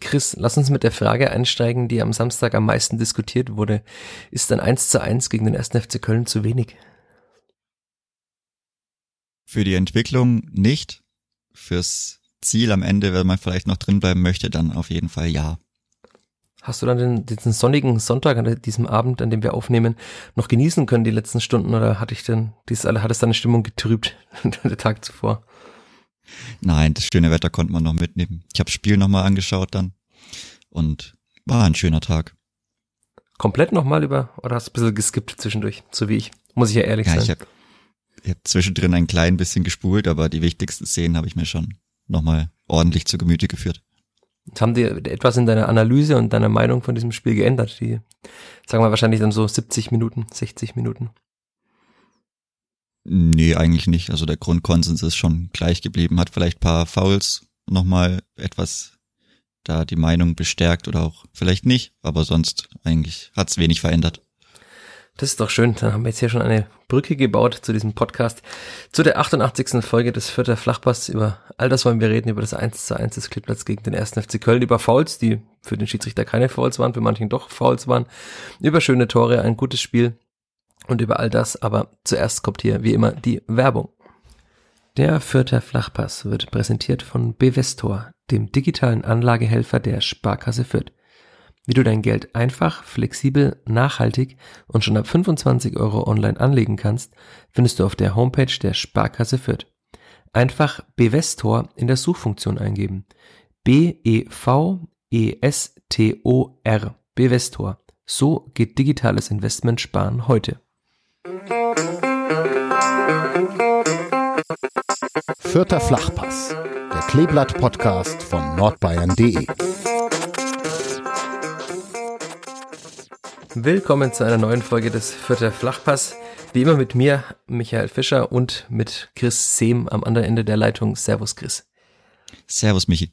Chris, lass uns mit der Frage einsteigen, die am Samstag am meisten diskutiert wurde. Ist ein 1 zu 1 gegen den 1. FC Köln zu wenig? Für die Entwicklung nicht. Fürs Ziel am Ende, wenn man vielleicht noch drin bleiben möchte, dann auf jeden Fall ja. Hast du dann den, diesen sonnigen Sonntag an diesem Abend, an dem wir aufnehmen, noch genießen können, die letzten Stunden, oder hatte ich denn, dies, hat es deine Stimmung getrübt, der Tag zuvor? Nein, das schöne Wetter konnte man noch mitnehmen. Ich habe das Spiel nochmal angeschaut dann und war ein schöner Tag. Komplett nochmal über oder hast du ein bisschen geskippt zwischendurch, so wie ich? Muss ich ja ehrlich ja, sein. Ich habe hab zwischendrin ein klein bisschen gespult, aber die wichtigsten Szenen habe ich mir schon nochmal ordentlich zu Gemüte geführt. Haben dir etwas in deiner Analyse und deiner Meinung von diesem Spiel geändert? Die, sagen wir wahrscheinlich dann so 70 Minuten, 60 Minuten. Nee, eigentlich nicht. Also der Grundkonsens ist schon gleich geblieben, hat vielleicht paar Fouls nochmal etwas da die Meinung bestärkt oder auch vielleicht nicht, aber sonst eigentlich hat's wenig verändert. Das ist doch schön. Dann haben wir jetzt hier schon eine Brücke gebaut zu diesem Podcast. Zu der 88. Folge des Vierter Flachpass. Über all das wollen wir reden, über das 1 zu 1 des Klipplatz gegen den 1. FC Köln, über Fouls, die für den Schiedsrichter keine Fouls waren, für manchen doch Fouls waren, über schöne Tore, ein gutes Spiel und über all das, aber zuerst kommt hier wie immer die Werbung. Der Vierter Flachpass wird präsentiert von Bevestor, dem digitalen Anlagehelfer der Sparkasse Fürth. Wie du dein Geld einfach, flexibel, nachhaltig und schon ab 25 Euro online anlegen kannst, findest du auf der Homepage der Sparkasse Fürth. Einfach Bevestor in der Suchfunktion eingeben. B-E-V-E-S-T-O-R. Bevestor. So geht digitales Investment sparen heute. Vierter Flachpass, der Kleeblatt-Podcast von nordbayern.de. Willkommen zu einer neuen Folge des Vierter Flachpass. Wie immer mit mir, Michael Fischer und mit Chris Sehm am anderen Ende der Leitung. Servus, Chris. Servus, Michi.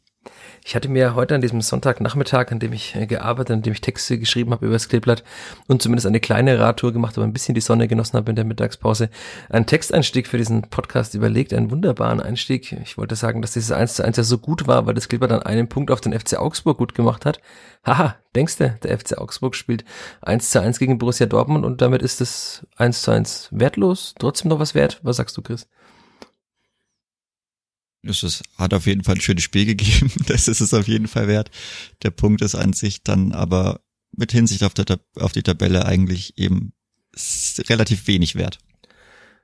Ich hatte mir heute an diesem Sonntagnachmittag, an dem ich äh, gearbeitet, an dem ich Texte geschrieben habe über das Kleeblatt und zumindest eine kleine Radtour gemacht, aber ein bisschen die Sonne genossen habe in der Mittagspause, einen Texteinstieg für diesen Podcast überlegt, einen wunderbaren Einstieg. Ich wollte sagen, dass dieses 1 zu 1 ja so gut war, weil das Kleeblatt dann einen Punkt auf den FC Augsburg gut gemacht hat. Haha, denkst du, der FC Augsburg spielt 1 zu 1 gegen Borussia Dortmund und damit ist das 1 zu 1 wertlos, trotzdem noch was wert? Was sagst du, Chris? Es ist, hat auf jeden Fall ein schönes Spiel gegeben. Das ist es auf jeden Fall wert. Der Punkt ist an sich dann aber mit Hinsicht auf, der, auf die Tabelle eigentlich eben relativ wenig wert.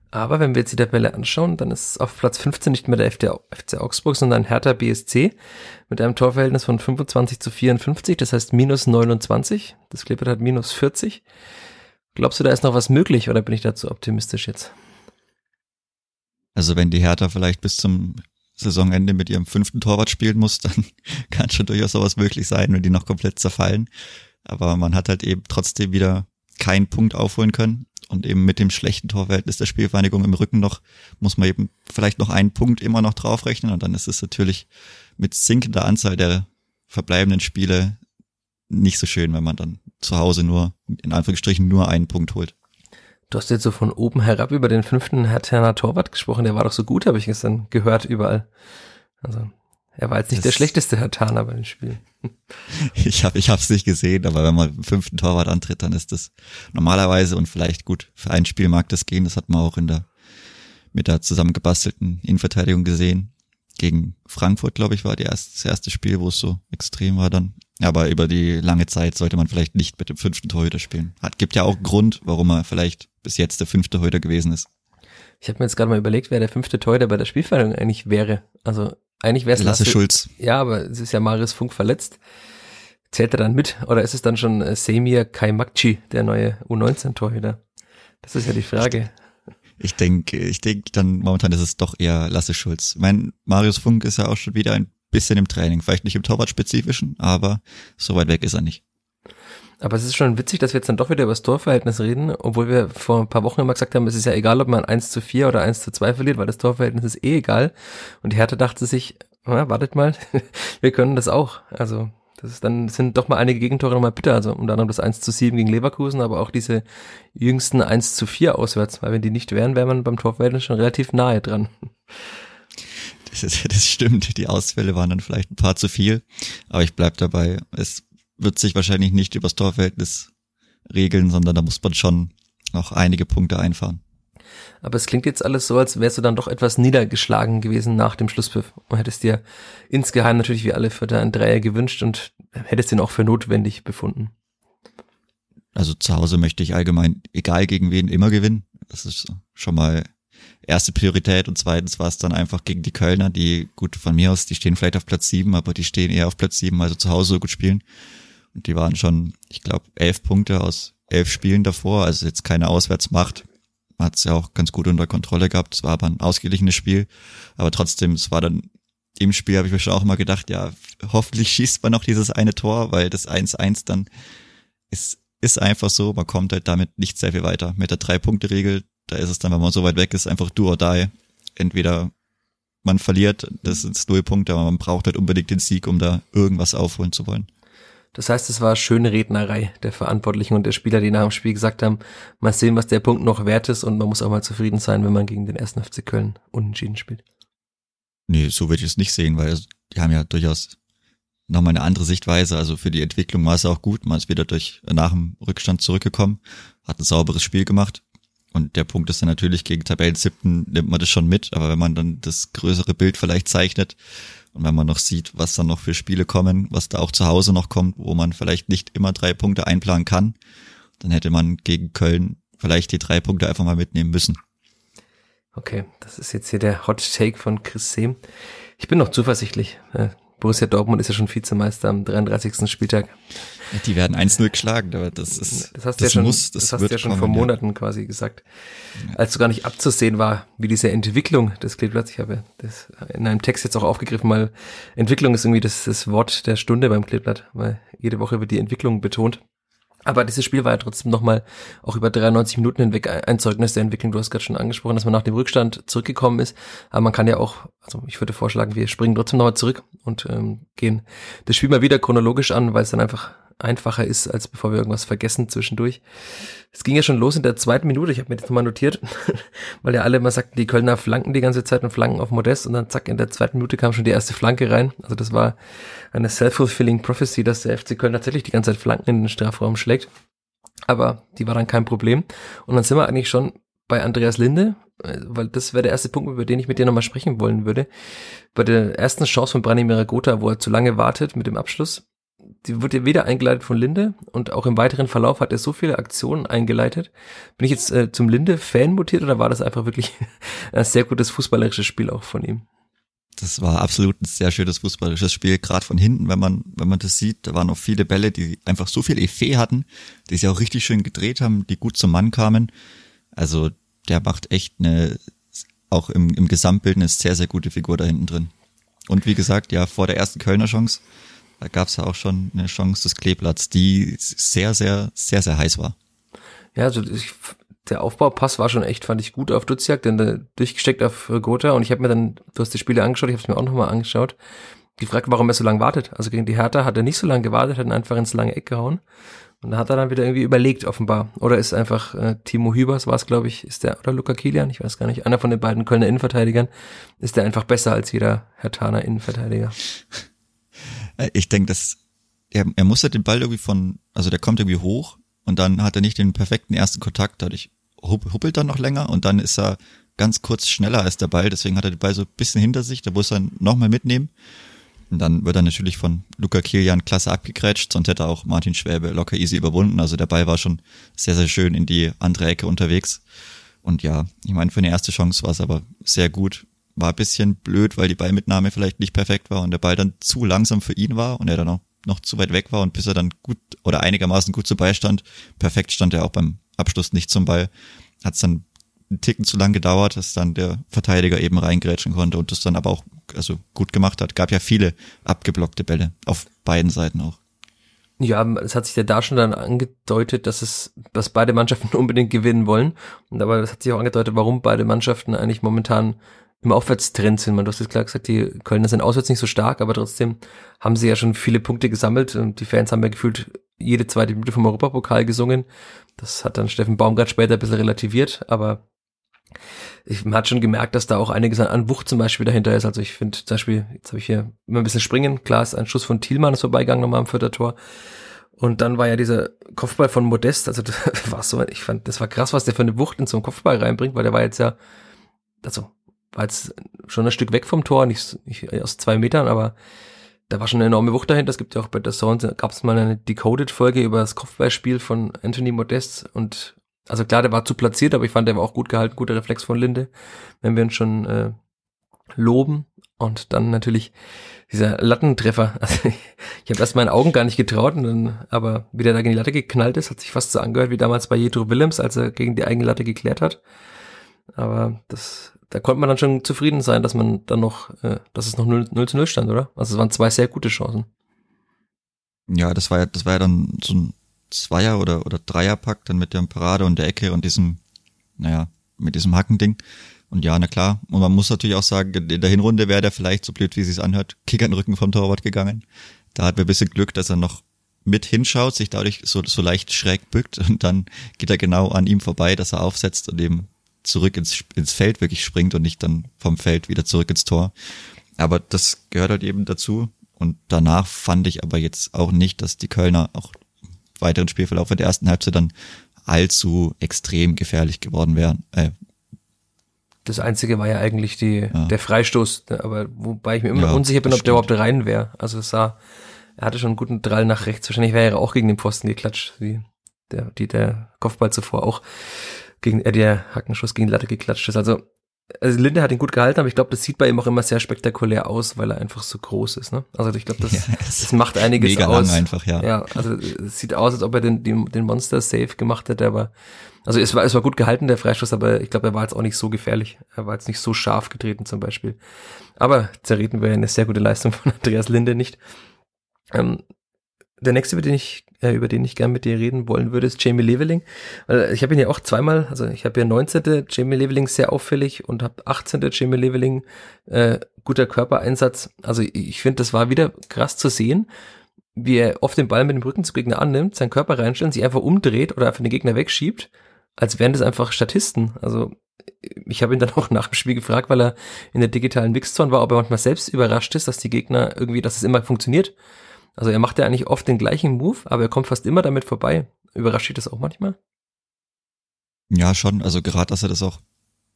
Aber wenn wir jetzt die Tabelle anschauen, dann ist auf Platz 15 nicht mehr der FC Augsburg, sondern Hertha BSC mit einem Torverhältnis von 25 zu 54, das heißt minus 29. Das Clippert hat minus 40. Glaubst du, da ist noch was möglich oder bin ich dazu optimistisch jetzt? Also wenn die Hertha vielleicht bis zum Saisonende mit ihrem fünften Torwart spielen muss, dann kann schon durchaus sowas möglich sein, wenn die noch komplett zerfallen. Aber man hat halt eben trotzdem wieder keinen Punkt aufholen können. Und eben mit dem schlechten Torverhältnis der Spielvereinigung im Rücken noch, muss man eben vielleicht noch einen Punkt immer noch draufrechnen. Und dann ist es natürlich mit sinkender Anzahl der verbleibenden Spiele nicht so schön, wenn man dann zu Hause nur, in Anführungsstrichen, nur einen Punkt holt. Du hast jetzt so von oben herab über den fünften Hertaner Torwart gesprochen. Der war doch so gut, habe ich gestern gehört überall. Also er war jetzt nicht das der schlechteste Hertaner bei den Spielen. Ich habe ich hab's nicht gesehen, aber wenn man im fünften Torwart antritt, dann ist das normalerweise und vielleicht gut für ein Spiel mag das gehen. Das hat man auch in der mit der zusammengebastelten Innenverteidigung gesehen. Gegen Frankfurt, glaube ich, war die erste, das erste Spiel, wo es so extrem war dann. Aber über die lange Zeit sollte man vielleicht nicht mit dem fünften Torhüter spielen. Hat, gibt ja auch Grund, warum er vielleicht bis jetzt der fünfte Torhüter gewesen ist. Ich habe mir jetzt gerade mal überlegt, wer der fünfte Torhüter bei der Spielverhandlung eigentlich wäre. Also eigentlich wäre es Lasse, Lasse Schulz. Ja, aber es ist ja Marius Funk verletzt. Zählt er dann mit? Oder ist es dann schon äh, Semir Kaimakci, der neue U19-Torhüter? Das ist ja die Frage. Ich denke, ich denke dann momentan ist es doch eher Lasse Schulz. Mein Marius Funk ist ja auch schon wieder ein bisschen im Training. Vielleicht nicht im Torwart-spezifischen, aber so weit weg ist er nicht. Aber es ist schon witzig, dass wir jetzt dann doch wieder über das Torverhältnis reden, obwohl wir vor ein paar Wochen immer gesagt haben, es ist ja egal, ob man 1 zu 4 oder 1 zu 2 verliert, weil das Torverhältnis ist eh egal. Und die Hertha dachte sich, na, wartet mal, wir können das auch. Also das ist dann sind doch mal einige Gegentore nochmal bitter, also unter anderem das 1 zu 7 gegen Leverkusen, aber auch diese jüngsten 1 zu 4 auswärts, weil wenn die nicht wären, wäre man beim Torverhältnis schon relativ nahe dran. Das, ist, das stimmt, die Ausfälle waren dann vielleicht ein paar zu viel, aber ich bleib dabei, es wird sich wahrscheinlich nicht übers Torverhältnis regeln, sondern da muss man schon noch einige Punkte einfahren. Aber es klingt jetzt alles so, als wärst du dann doch etwas niedergeschlagen gewesen nach dem Schlusspfiff und hättest dir insgeheim natürlich wie alle für deinen Dreier gewünscht und hättest den auch für notwendig befunden. Also zu Hause möchte ich allgemein, egal gegen wen, immer gewinnen. Das ist schon mal erste Priorität und zweitens war es dann einfach gegen die Kölner, die gut von mir aus, die stehen vielleicht auf Platz sieben, aber die stehen eher auf Platz sieben, also zu Hause so gut spielen. Die waren schon, ich glaube, elf Punkte aus elf Spielen davor, also jetzt keine Auswärtsmacht. Man hat es ja auch ganz gut unter Kontrolle gehabt. Es war aber ein ausgeglichenes Spiel. Aber trotzdem, es war dann im Spiel, habe ich mir schon auch mal gedacht, ja, hoffentlich schießt man noch dieses eine Tor, weil das 1-1 dann ist, ist einfach so, man kommt halt damit nicht sehr viel weiter. Mit der Drei-Punkte-Regel, da ist es dann, wenn man so weit weg ist, einfach do or die. Entweder man verliert, das sind null Punkte, aber man braucht halt unbedingt den Sieg, um da irgendwas aufholen zu wollen. Das heißt, es war schöne Rednerei der Verantwortlichen und der Spieler, die nach dem Spiel gesagt haben, mal sehen, was der Punkt noch wert ist und man muss auch mal zufrieden sein, wenn man gegen den ersten FC Köln unentschieden spielt. Nee, so würde ich es nicht sehen, weil die haben ja durchaus nochmal eine andere Sichtweise. Also für die Entwicklung war es auch gut. Man ist wieder durch nach dem Rückstand zurückgekommen, hat ein sauberes Spiel gemacht. Und der Punkt ist dann natürlich, gegen Tabellen siebten nimmt man das schon mit, aber wenn man dann das größere Bild vielleicht zeichnet, und wenn man noch sieht, was dann noch für Spiele kommen, was da auch zu Hause noch kommt, wo man vielleicht nicht immer drei Punkte einplanen kann, dann hätte man gegen Köln vielleicht die drei Punkte einfach mal mitnehmen müssen. Okay, das ist jetzt hier der Hot Take von Chris Sehm. Ich bin noch zuversichtlich. Borussia Dortmund ist ja schon Vizemeister am 33. Spieltag. Ja, die werden 1-0 geschlagen, aber das ist, das hast das ja schon, muss, das, das hast wird ja schon kommen, vor Monaten ja. quasi gesagt. Als so gar nicht abzusehen war, wie diese Entwicklung des Kleeblatts, ich habe das in einem Text jetzt auch aufgegriffen, weil Entwicklung ist irgendwie das, das Wort der Stunde beim Kleeblatt, weil jede Woche wird die Entwicklung betont. Aber dieses Spiel war ja trotzdem nochmal auch über 93 Minuten hinweg ein Zeugnis der Entwicklung. Du hast gerade schon angesprochen, dass man nach dem Rückstand zurückgekommen ist. Aber man kann ja auch, also ich würde vorschlagen, wir springen trotzdem nochmal zurück und ähm, gehen das Spiel mal wieder chronologisch an, weil es dann einfach einfacher ist, als bevor wir irgendwas vergessen zwischendurch. Es ging ja schon los in der zweiten Minute, ich habe mir das nochmal notiert, weil ja alle immer sagten, die Kölner flanken die ganze Zeit und flanken auf Modest und dann zack, in der zweiten Minute kam schon die erste Flanke rein. Also das war eine self-fulfilling prophecy, dass der FC Köln tatsächlich die ganze Zeit Flanken in den Strafraum schlägt. Aber die war dann kein Problem. Und dann sind wir eigentlich schon bei Andreas Linde, äh, weil das wäre der erste Punkt, über den ich mit dir nochmal sprechen wollen würde. Bei der ersten Chance von Branimir Gotha, wo er zu lange wartet mit dem Abschluss, die wird ja weder eingeleitet von Linde und auch im weiteren Verlauf hat er so viele Aktionen eingeleitet. Bin ich jetzt äh, zum Linde-Fan mutiert oder war das einfach wirklich ein sehr gutes fußballerisches Spiel auch von ihm? Das war absolut ein sehr schönes fußballerisches Spiel, gerade von hinten, wenn man, wenn man das sieht, da waren auch viele Bälle, die einfach so viel Effet hatten, die sie auch richtig schön gedreht haben, die gut zum Mann kamen. Also der macht echt eine, auch im, im Gesamtbild eine sehr, sehr gute Figur da hinten drin. Und wie gesagt, ja, vor der ersten Kölner Chance da gab es ja auch schon eine Chance des Kleeblatts, die sehr, sehr, sehr, sehr heiß war. Ja, also ich, der Aufbaupass war schon echt, fand ich gut auf Duziak, denn durchgesteckt auf Gotha und ich habe mir dann, du hast die Spiele angeschaut, ich habe es mir auch nochmal angeschaut, gefragt, warum er so lange wartet. Also gegen die Hertha hat er nicht so lange gewartet, hat ihn einfach ins lange Eck gehauen. Und da hat er dann wieder irgendwie überlegt, offenbar. Oder ist einfach äh, Timo Hübers, war es, glaube ich, ist der, oder Luca Kilian, ich weiß gar nicht, einer von den beiden Kölner Innenverteidigern, ist der einfach besser als jeder Hertaner Innenverteidiger. Äh, ich denke, dass er, er muss halt den Ball irgendwie von, also der kommt irgendwie hoch und dann hat er nicht den perfekten ersten Kontakt, dadurch huppelt er noch länger und dann ist er ganz kurz schneller als der Ball, deswegen hat er den Ball so ein bisschen hinter sich, da muss er nochmal mitnehmen. Und dann wird er natürlich von Luca Kilian klasse abgegrätscht, sonst hätte auch Martin Schwäbe locker easy überwunden. Also der Ball war schon sehr, sehr schön in die andere Ecke unterwegs. Und ja, ich meine, für eine erste Chance war es aber sehr gut war bisschen blöd, weil die Ballmitnahme vielleicht nicht perfekt war und der Ball dann zu langsam für ihn war und er dann auch noch zu weit weg war und bis er dann gut oder einigermaßen gut zu Beistand, perfekt stand er auch beim Abschluss nicht zum Ball, hat es dann einen Ticken zu lang gedauert, dass dann der Verteidiger eben reingrätschen konnte und das dann aber auch also gut gemacht hat. Gab ja viele abgeblockte Bälle auf beiden Seiten auch. Ja, es hat sich ja da schon dann angedeutet, dass es, dass beide Mannschaften unbedingt gewinnen wollen. Und aber es hat sich auch angedeutet, warum beide Mannschaften eigentlich momentan im Aufwärtstrend sind. Man, du hast jetzt klar gesagt, die Kölner sind auswärts nicht so stark, aber trotzdem haben sie ja schon viele Punkte gesammelt und die Fans haben ja gefühlt jede zweite Minute vom Europapokal gesungen. Das hat dann Steffen Baumgart später ein bisschen relativiert, aber ich, man hat schon gemerkt, dass da auch einiges an, an Wucht zum Beispiel dahinter ist. Also ich finde zum Beispiel, jetzt habe ich hier immer ein bisschen springen. Klar ist ein Schuss von Thielmann ist vorbeigegangen nochmal am vierter Tor. Und dann war ja dieser Kopfball von Modest, also das war so, ich fand, das war krass, was der für eine Wucht in so einen Kopfball reinbringt, weil der war jetzt ja, also war jetzt schon ein Stück weg vom Tor, nicht, nicht aus zwei Metern, aber da war schon eine enorme Wucht dahinter. Es gibt ja auch bei der Zone, gab es mal eine Decoded-Folge über das Kopfballspiel von Anthony Modest und also klar, der war zu platziert, aber ich fand, der war auch gut gehalten, guter Reflex von Linde, wenn wir uns schon äh, loben. Und dann natürlich dieser Lattentreffer. Also ich, ich habe erst meinen Augen gar nicht getraut, und dann, aber wie der da gegen die Latte geknallt ist, hat sich fast so angehört wie damals bei Jedro Willems, als er gegen die eigene Latte geklärt hat. Aber das, da konnte man dann schon zufrieden sein, dass man dann noch, äh, dass es noch 0, 0 zu 0 stand, oder? Also es waren zwei sehr gute Chancen. Ja, das war ja, das war ja dann so ein Zweier- oder, oder Dreierpack, dann mit der Parade und der Ecke und diesem, naja, mit diesem Hackending. Und ja, na klar. Und man muss natürlich auch sagen, in der Hinrunde wäre der vielleicht, so blöd wie es anhört, Kick an den Rücken vom Torwart gegangen. Da hat wir ein bisschen Glück, dass er noch mit hinschaut, sich dadurch so, so leicht schräg bückt und dann geht er genau an ihm vorbei, dass er aufsetzt und eben zurück ins, ins Feld wirklich springt und nicht dann vom Feld wieder zurück ins Tor. Aber das gehört halt eben dazu. Und danach fand ich aber jetzt auch nicht, dass die Kölner auch weiteren Spielverlauf in der ersten Halbzeit dann allzu extrem gefährlich geworden wären. Äh, das einzige war ja eigentlich die, ja. der Freistoß, aber wobei ich mir immer ja, unsicher bin, ob der überhaupt rein wäre. Also es sah, er hatte schon einen guten Drall nach rechts. Wahrscheinlich wäre er auch gegen den Pfosten geklatscht, wie der, die der Kopfball zuvor auch gegen, äh, der Hackenschuss gegen die Latte geklatscht ist. Also also Linde hat ihn gut gehalten, aber ich glaube, das sieht bei ihm auch immer sehr spektakulär aus, weil er einfach so groß ist. Ne? Also ich glaube, das, ja, das macht einiges mega aus. Lang einfach, ja. Ja, also es sieht aus, als ob er den, den, den Monster Safe gemacht hätte, aber also es war, es war gut gehalten, der Freistoß, aber ich glaube, er war jetzt auch nicht so gefährlich. Er war jetzt nicht so scharf getreten zum Beispiel. Aber zerreden wir eine sehr gute Leistung von Andreas Linde nicht. Ähm, der nächste, über den ich, äh, über den ich gern mit dir reden wollen würde, ist Jamie Leveling. Ich habe ihn ja auch zweimal, also ich habe ja 19. Jamie Leveling sehr auffällig und habe 18. Jamie Leveling äh, guter Körpereinsatz. Also ich finde, das war wieder krass zu sehen, wie er oft den Ball mit dem Rücken zu Gegner annimmt, seinen Körper reinstellt, sich einfach umdreht oder einfach den Gegner wegschiebt, als wären das einfach Statisten. Also ich habe ihn dann auch nach dem Spiel gefragt, weil er in der digitalen Mixzone war, ob er manchmal selbst überrascht ist, dass die Gegner irgendwie, dass es immer funktioniert also er macht ja eigentlich oft den gleichen Move, aber er kommt fast immer damit vorbei. Überrascht dich das auch manchmal? Ja, schon. Also gerade, dass er das auch,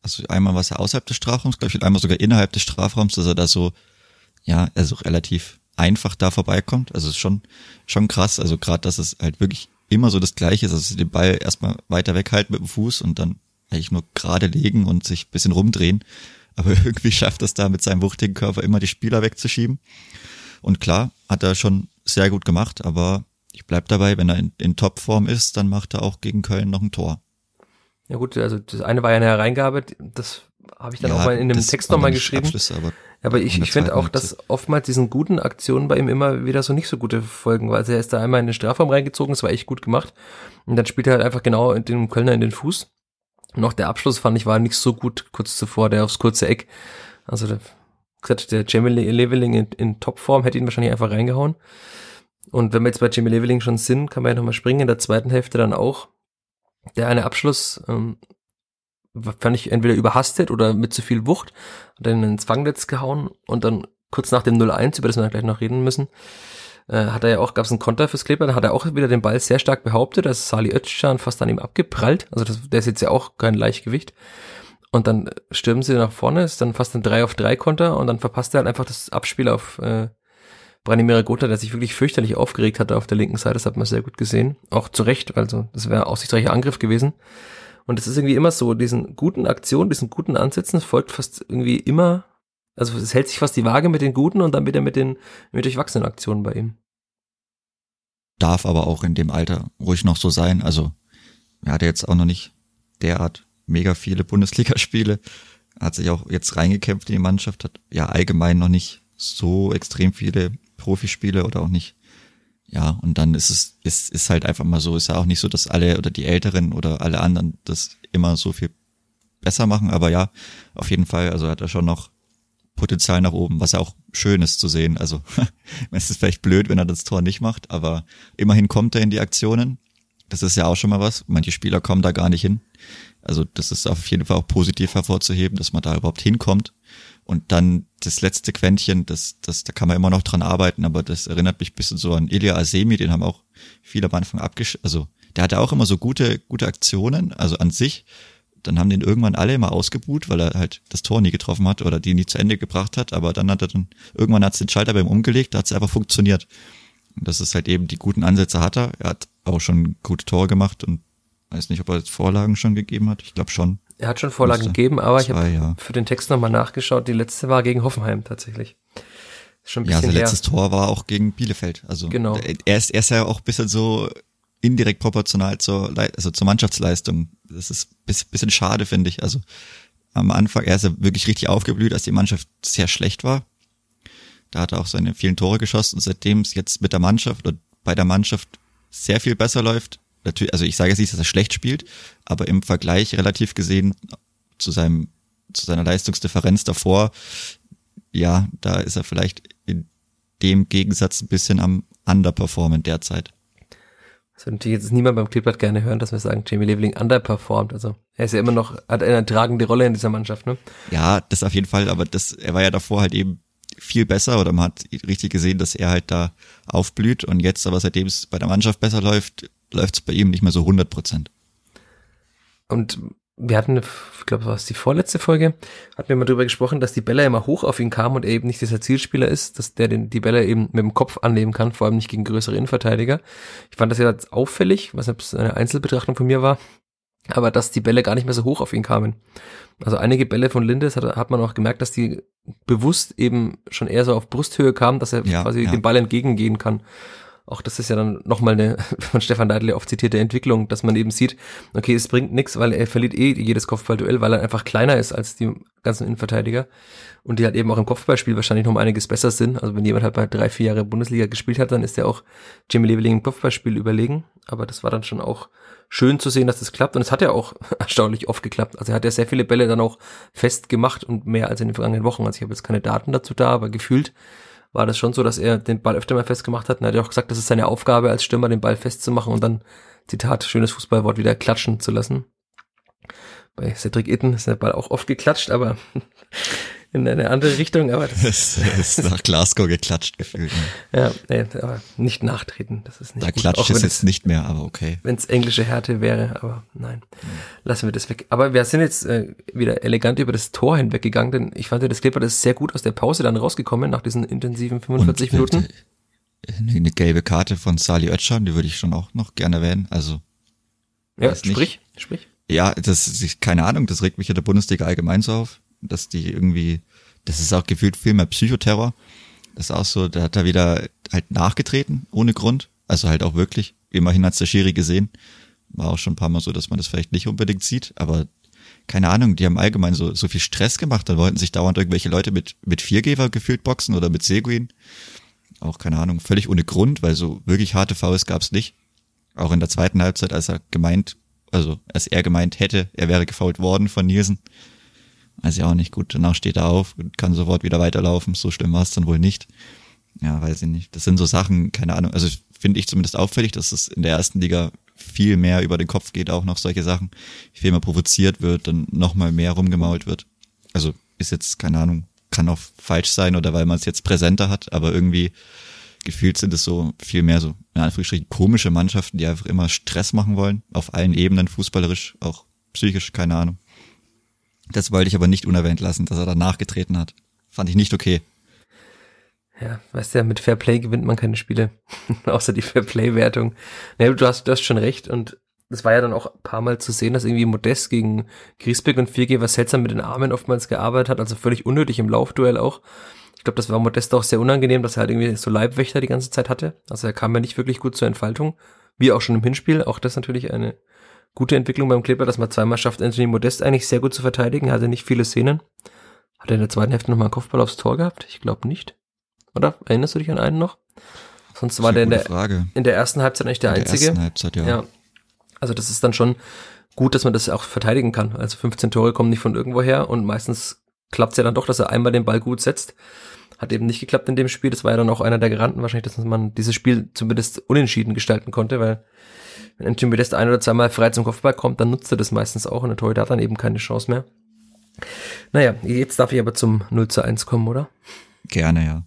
also einmal was er außerhalb des Strafraums, glaube ich, einmal sogar innerhalb des Strafraums, dass er da so, ja, also relativ einfach da vorbeikommt. Also ist schon, schon krass. Also gerade, dass es halt wirklich immer so das Gleiche ist, also den Ball erstmal weiter weghalten mit dem Fuß und dann eigentlich nur gerade legen und sich bisschen rumdrehen. Aber irgendwie schafft es da mit seinem wuchtigen Körper immer die Spieler wegzuschieben. Und klar, hat er schon sehr gut gemacht, aber ich bleib dabei, wenn er in, in Topform ist, dann macht er auch gegen Köln noch ein Tor. Ja gut, also das eine war ja eine Hereingabe, das habe ich dann ja, auch mal in dem Text nochmal geschrieben. Aber, aber ich, ich finde auch, dass oftmals diesen guten Aktionen bei ihm immer wieder so nicht so gute Folgen, weil er ist da einmal in den Strafraum reingezogen, das war echt gut gemacht. Und dann spielt er halt einfach genau in den Kölner in den Fuß. Und auch der Abschluss fand ich war nicht so gut kurz zuvor, der aufs kurze Eck. Also gesagt, der Jamie Leveling in, in Topform hätte ihn wahrscheinlich einfach reingehauen. Und wenn wir jetzt bei Jamie Leveling schon sind, kann man ja nochmal springen. In der zweiten Hälfte dann auch. Der eine Abschluss ähm, fand ich entweder überhastet oder mit zu viel Wucht. Hat dann ins Fangnetz gehauen und dann kurz nach dem 0-1, über das wir gleich noch reden müssen, äh, hat er ja auch, gab es einen Konter fürs Kleber, dann hat er auch wieder den Ball sehr stark behauptet, da Sali Özcan fast an ihm abgeprallt. Also das, der ist jetzt ja auch kein Leichtgewicht. Und dann stürmen sie nach vorne, ist dann fast ein 3 auf 3 Konter und dann verpasst er halt einfach das Abspiel auf äh, Branimir Gotha, der sich wirklich fürchterlich aufgeregt hatte auf der linken Seite, das hat man sehr gut gesehen. Auch zu Recht, also das wäre aussichtsreicher Angriff gewesen. Und es ist irgendwie immer so, diesen guten Aktionen, diesen guten Ansätzen folgt fast irgendwie immer, also es hält sich fast die Waage mit den guten und dann wieder mit den mit durchwachsenen Aktionen bei ihm. Darf aber auch in dem Alter ruhig noch so sein. Also er hat jetzt auch noch nicht derart mega viele Bundesligaspiele, hat sich auch jetzt reingekämpft in die Mannschaft, hat ja allgemein noch nicht so extrem viele Profispiele oder auch nicht ja, und dann ist es, ist, ist halt einfach mal so, ist ja auch nicht so, dass alle oder die Älteren oder alle anderen das immer so viel besser machen, aber ja, auf jeden Fall, also hat er schon noch Potenzial nach oben, was ja auch schön ist zu sehen. Also es ist vielleicht blöd, wenn er das Tor nicht macht, aber immerhin kommt er in die Aktionen. Das ist ja auch schon mal was. Manche Spieler kommen da gar nicht hin. Also das ist auf jeden Fall auch positiv hervorzuheben, dass man da überhaupt hinkommt. Und dann das letzte Quäntchen, das, das, da kann man immer noch dran arbeiten, aber das erinnert mich bisschen so an Ilya Asemi, den haben auch viele am Anfang abgesch, also der hatte auch immer so gute, gute Aktionen, also an sich. Dann haben den irgendwann alle immer ausgebuht, weil er halt das Tor nie getroffen hat oder die nie zu Ende gebracht hat. Aber dann hat er dann, irgendwann hat es den Schalter beim umgelegt, da hat es einfach funktioniert. Und das ist halt eben, die guten Ansätze hat er. Er hat auch schon gute Tore gemacht und weiß nicht, ob er jetzt Vorlagen schon gegeben hat. Ich glaube schon. Er hat schon Vorlagen gegeben, aber ich habe ja. für den Text nochmal nachgeschaut. Die letzte war gegen Hoffenheim tatsächlich. schon ein bisschen ja, sein letztes Tor war auch gegen Bielefeld. Also genau. er, ist, er ist ja auch ein bisschen so indirekt proportional zur, also zur Mannschaftsleistung. Das ist ein bisschen schade, finde ich. Also am Anfang, er ist ja wirklich richtig aufgeblüht, als die Mannschaft sehr schlecht war. Da hat er auch seine vielen Tore geschossen und seitdem es jetzt mit der Mannschaft oder bei der Mannschaft sehr viel besser läuft, natürlich, also ich sage jetzt nicht, dass er schlecht spielt, aber im Vergleich relativ gesehen zu seinem, zu seiner Leistungsdifferenz davor, ja, da ist er vielleicht in dem Gegensatz ein bisschen am Underperformen derzeit. Das würde natürlich jetzt niemand beim Clipboard gerne hören, dass wir sagen, Jamie Leveling underperformt. Also er ist ja immer noch, hat eine tragende Rolle in dieser Mannschaft, ne? Ja, das auf jeden Fall, aber das, er war ja davor halt eben viel besser oder man hat richtig gesehen, dass er halt da aufblüht und jetzt aber seitdem es bei der Mannschaft besser läuft, läuft es bei ihm nicht mehr so 100 Prozent. Und wir hatten, ich glaube, was die vorletzte Folge, hatten wir mal drüber gesprochen, dass die Bälle immer hoch auf ihn kamen und er eben nicht dieser Zielspieler ist, dass der den, die Bälle eben mit dem Kopf annehmen kann, vor allem nicht gegen größere Innenverteidiger. Ich fand das ja auffällig, was eine Einzelbetrachtung von mir war, aber dass die Bälle gar nicht mehr so hoch auf ihn kamen. Also einige Bälle von Lindes hat, hat man auch gemerkt, dass die bewusst eben schon eher so auf Brusthöhe kamen, dass er ja, quasi ja. dem Ball entgegengehen kann. Auch das ist ja dann nochmal eine von Stefan Deidle oft zitierte Entwicklung, dass man eben sieht, okay, es bringt nichts, weil er verliert eh jedes Kopfballduell, weil er einfach kleiner ist als die ganzen Innenverteidiger und die halt eben auch im Kopfballspiel wahrscheinlich noch um einiges besser sind. Also wenn jemand halt bei drei, vier Jahre Bundesliga gespielt hat, dann ist er auch Jimmy Leveling im Kopfballspiel überlegen. Aber das war dann schon auch schön zu sehen, dass das klappt. Und es hat ja auch erstaunlich oft geklappt. Also er hat ja sehr viele Bälle dann auch festgemacht und mehr als in den vergangenen Wochen. Also ich habe jetzt keine Daten dazu da, aber gefühlt war das schon so, dass er den Ball öfter mal festgemacht hat. Und er hat ja auch gesagt, das ist seine Aufgabe als Stürmer, den Ball festzumachen und dann, Zitat, schönes Fußballwort, wieder klatschen zu lassen. Bei Cedric Itten ist der Ball auch oft geklatscht, aber in eine andere Richtung, aber das, das ist nach Glasgow geklatscht gefühlt. Ja, nee, aber nicht nachtreten, das ist nicht Da gut, klatscht es jetzt nicht mehr, aber okay. Wenn es englische Härte wäre, aber nein, mhm. lassen wir das weg. Aber wir sind jetzt äh, wieder elegant über das Tor hinweggegangen, denn ich fand, das Clipper ist sehr gut aus der Pause dann rausgekommen, nach diesen intensiven 45 Und, Minuten. Eine, eine gelbe Karte von Sali Özcan, die würde ich schon auch noch gerne erwähnen, also. Ja, sprich, nicht. sprich. Ja, das ist, keine Ahnung, das regt mich in der Bundesliga allgemein so auf dass die irgendwie, das ist auch gefühlt viel mehr Psychoterror. Das ist auch so, da hat er wieder halt nachgetreten, ohne Grund. Also halt auch wirklich. Immerhin hat's der Schiri gesehen. War auch schon ein paar Mal so, dass man das vielleicht nicht unbedingt sieht, aber keine Ahnung, die haben allgemein so, so viel Stress gemacht, dann wollten sich dauernd irgendwelche Leute mit, mit Viergeber gefühlt boxen oder mit Seguin. Auch keine Ahnung, völlig ohne Grund, weil so wirklich harte Fouls gab's nicht. Auch in der zweiten Halbzeit, als er gemeint, also als er gemeint hätte, er wäre gefault worden von Nielsen, Weiß ich auch nicht gut. Danach steht er auf und kann sofort wieder weiterlaufen. So schlimm war es dann wohl nicht. Ja, weiß ich nicht. Das sind so Sachen, keine Ahnung. Also finde ich zumindest auffällig, dass es in der ersten Liga viel mehr über den Kopf geht, auch noch solche Sachen. Viel mehr provoziert wird, dann nochmal mehr rumgemault wird. Also ist jetzt, keine Ahnung, kann auch falsch sein oder weil man es jetzt präsenter hat, aber irgendwie gefühlt sind es so viel mehr so, in Anführungsstrichen, komische Mannschaften, die einfach immer Stress machen wollen, auf allen Ebenen, fußballerisch, auch psychisch, keine Ahnung. Das wollte ich aber nicht unerwähnt lassen, dass er da nachgetreten hat. Fand ich nicht okay. Ja, weißt du ja, mit Fair Play gewinnt man keine Spiele. Außer die Fair Play-Wertung. Nee, du hast, du hast schon recht. Und das war ja dann auch ein paar Mal zu sehen, dass irgendwie Modest gegen Griesbeck und Viergeber seltsam mit den Armen oftmals gearbeitet hat, also völlig unnötig im Laufduell auch. Ich glaube, das war Modest auch sehr unangenehm, dass er halt irgendwie so Leibwächter die ganze Zeit hatte. Also er kam ja nicht wirklich gut zur Entfaltung. Wie auch schon im Hinspiel. Auch das natürlich eine gute Entwicklung beim Clipper, dass man zweimal schafft, Anthony Modest eigentlich sehr gut zu verteidigen. Er hatte nicht viele Szenen. Hat er in der zweiten Hälfte nochmal einen Kopfball aufs Tor gehabt? Ich glaube nicht. Oder? Erinnerst du dich an einen noch? Sonst war der in der, Frage. in der ersten Halbzeit eigentlich der In einzige. Der ersten Halbzeit, ja. Ja. Also das ist dann schon gut, dass man das auch verteidigen kann. Also 15 Tore kommen nicht von irgendwoher und meistens klappt es ja dann doch, dass er einmal den Ball gut setzt. Hat eben nicht geklappt in dem Spiel. Das war ja dann auch einer der Garanten wahrscheinlich, dass man dieses Spiel zumindest unentschieden gestalten konnte, weil wenn Anthony Modest ein oder zweimal frei zum Kopfball kommt, dann nutzt er das meistens auch und der Torhüter hat dann eben keine Chance mehr. Naja, jetzt darf ich aber zum 0 zu 1 kommen, oder? Gerne, ja.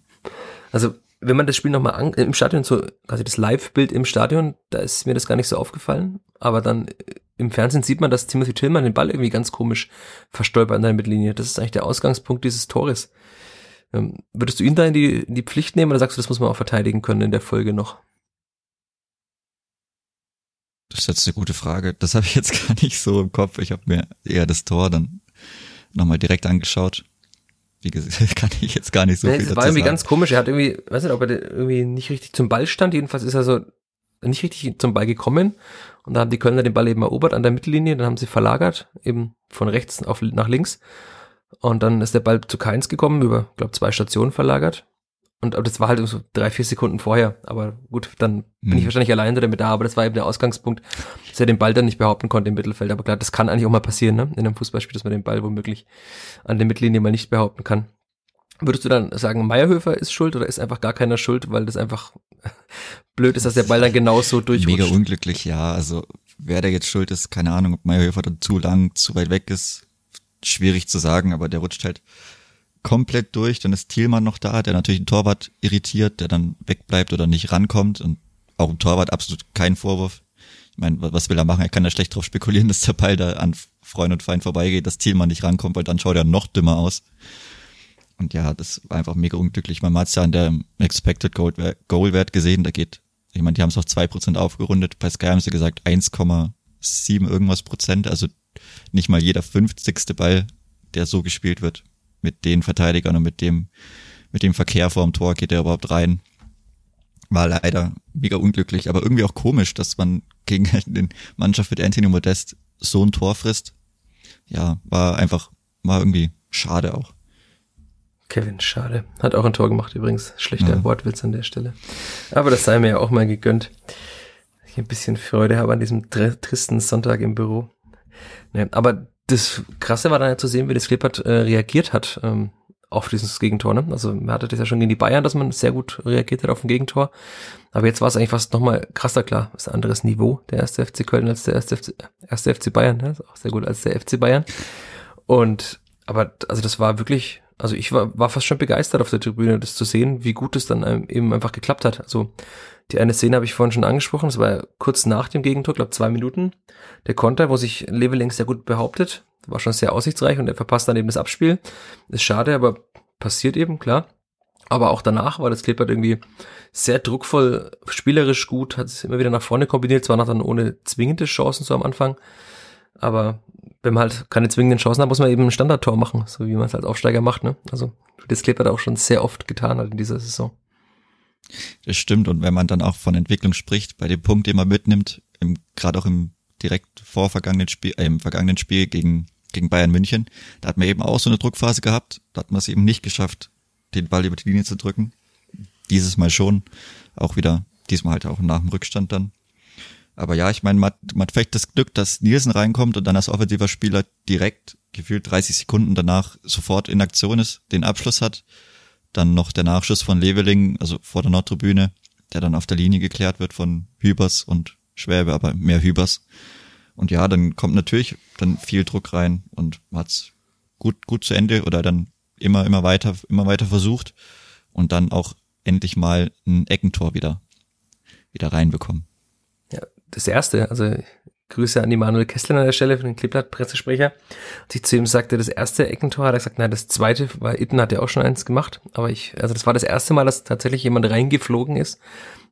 Also, wenn man das Spiel nochmal an, im Stadion, so quasi das Live-Bild im Stadion, da ist mir das gar nicht so aufgefallen. Aber dann äh, im Fernsehen sieht man, dass Timothy Tillman den Ball irgendwie ganz komisch verstolpert an der Mittellinie. Das ist eigentlich der Ausgangspunkt dieses Tores. Ähm, würdest du ihn da in die, in die Pflicht nehmen oder sagst du, das muss man auch verteidigen können in der Folge noch? Das ist jetzt eine gute Frage. Das habe ich jetzt gar nicht so im Kopf. Ich habe mir eher das Tor dann nochmal direkt angeschaut. Wie gesagt, kann ich jetzt gar nicht so Nee, viel es dazu war irgendwie sagen. ganz komisch. Er hat irgendwie, weiß nicht, ob er irgendwie nicht richtig zum Ball stand. Jedenfalls ist er so nicht richtig zum Ball gekommen. Und da haben die Kölner den Ball eben erobert an der Mittellinie. Dann haben sie verlagert, eben von rechts auf, nach links. Und dann ist der Ball zu Keins gekommen, über, glaube zwei Stationen verlagert. Und aber das war halt so drei, vier Sekunden vorher. Aber gut, dann bin Mhm. ich wahrscheinlich alleine damit da. Aber das war eben der Ausgangspunkt, dass er den Ball dann nicht behaupten konnte im Mittelfeld. Aber klar, das kann eigentlich auch mal passieren, ne? In einem Fußballspiel, dass man den Ball womöglich an der Mittellinie mal nicht behaupten kann. Würdest du dann sagen, Meierhöfer ist schuld oder ist einfach gar keiner schuld, weil das einfach blöd ist, dass der Ball dann genauso durchrutscht? Mega unglücklich, ja. Also wer da jetzt schuld ist, keine Ahnung, ob Meyerhöfer dann zu lang, zu weit weg ist, schwierig zu sagen, aber der rutscht halt komplett durch. Dann ist Thielmann noch da, der natürlich einen Torwart irritiert, der dann wegbleibt oder nicht rankommt und auch im Torwart absolut kein Vorwurf. Ich meine, wa- was will er machen? Er kann da schlecht drauf spekulieren, dass der Ball da an Freund und Feind vorbeigeht, dass Thielmann nicht rankommt, weil dann schaut er noch dümmer aus. Und ja, das war einfach mega unglücklich. Man hat es ja an der Expected Goal Goal Wert gesehen, da geht, ich meine, die haben es auf zwei Prozent aufgerundet. Bei Sky haben sie gesagt 1,7 irgendwas Prozent, also nicht mal jeder 50. Ball, der so gespielt wird, mit den Verteidigern und mit dem, mit dem Verkehr vor dem Tor geht er überhaupt rein. War leider mega unglücklich, aber irgendwie auch komisch, dass man gegen den Mannschaft mit Anthony Modest so ein Tor frisst. Ja, war einfach, war irgendwie schade auch. Kevin, schade. Hat auch ein Tor gemacht übrigens. Schlechter Ja. Wortwitz an der Stelle. Aber das sei mir ja auch mal gegönnt. Ich ein bisschen Freude habe an diesem tr tristen Sonntag im Büro. Nee, aber das Krasse war dann ja zu sehen, wie das Klippert äh, reagiert hat ähm, auf dieses Gegentor. Ne? Also man hatte das ja schon gegen die Bayern, dass man sehr gut reagiert hat auf ein Gegentor. Aber jetzt war es eigentlich fast nochmal krasser, klar. Das ist ein anderes Niveau, der erste FC Köln als der erste FC, erste FC Bayern. Ne? Ist auch sehr gut als der FC Bayern. Und aber also das war wirklich, also ich war, war fast schon begeistert auf der Tribüne, das zu sehen, wie gut es dann eben einfach geklappt hat. Also die eine Szene habe ich vorhin schon angesprochen, das war kurz nach dem Gegentor, glaube zwei Minuten. Der Konter, wo sich Leveling sehr gut behauptet, war schon sehr aussichtsreich und er verpasst dann eben das Abspiel. Ist schade, aber passiert eben, klar. Aber auch danach war das Klippert irgendwie sehr druckvoll, spielerisch gut, hat es immer wieder nach vorne kombiniert, zwar noch dann ohne zwingende Chancen so am Anfang, aber wenn man halt keine zwingenden Chancen hat, muss man eben ein Standardtor machen, so wie man es als Aufsteiger macht, ne? Also das Klippert auch schon sehr oft getan hat in dieser Saison. Das stimmt. Und wenn man dann auch von Entwicklung spricht, bei dem Punkt, den man mitnimmt, im, gerade auch im direkt vorvergangenen Spiel, äh, im vergangenen Spiel gegen, gegen Bayern München, da hat man eben auch so eine Druckphase gehabt. Da hat man es eben nicht geschafft, den Ball über die Linie zu drücken. Dieses Mal schon. Auch wieder, diesmal halt auch nach dem Rückstand dann. Aber ja, ich meine, man, man vielleicht das Glück, dass Nielsen reinkommt und dann als offensiver Spieler direkt gefühlt 30 Sekunden danach sofort in Aktion ist, den Abschluss hat. Dann noch der Nachschuss von Leveling, also vor der Nordtribüne, der dann auf der Linie geklärt wird von Hübers und Schwäbe, aber mehr Hübers. Und ja, dann kommt natürlich dann viel Druck rein und man hat's gut, gut zu Ende oder dann immer, immer weiter, immer weiter versucht und dann auch endlich mal ein Eckentor wieder, wieder reinbekommen. Das erste, also Grüße an die Manuel Kessler an der Stelle von den Kleeblatt-Pressesprecher. Als ich zu ihm sagte, das erste Eckentor, hat er gesagt, nein, das zweite, weil Itten hat ja auch schon eins gemacht, aber ich, also das war das erste Mal, dass tatsächlich jemand reingeflogen ist,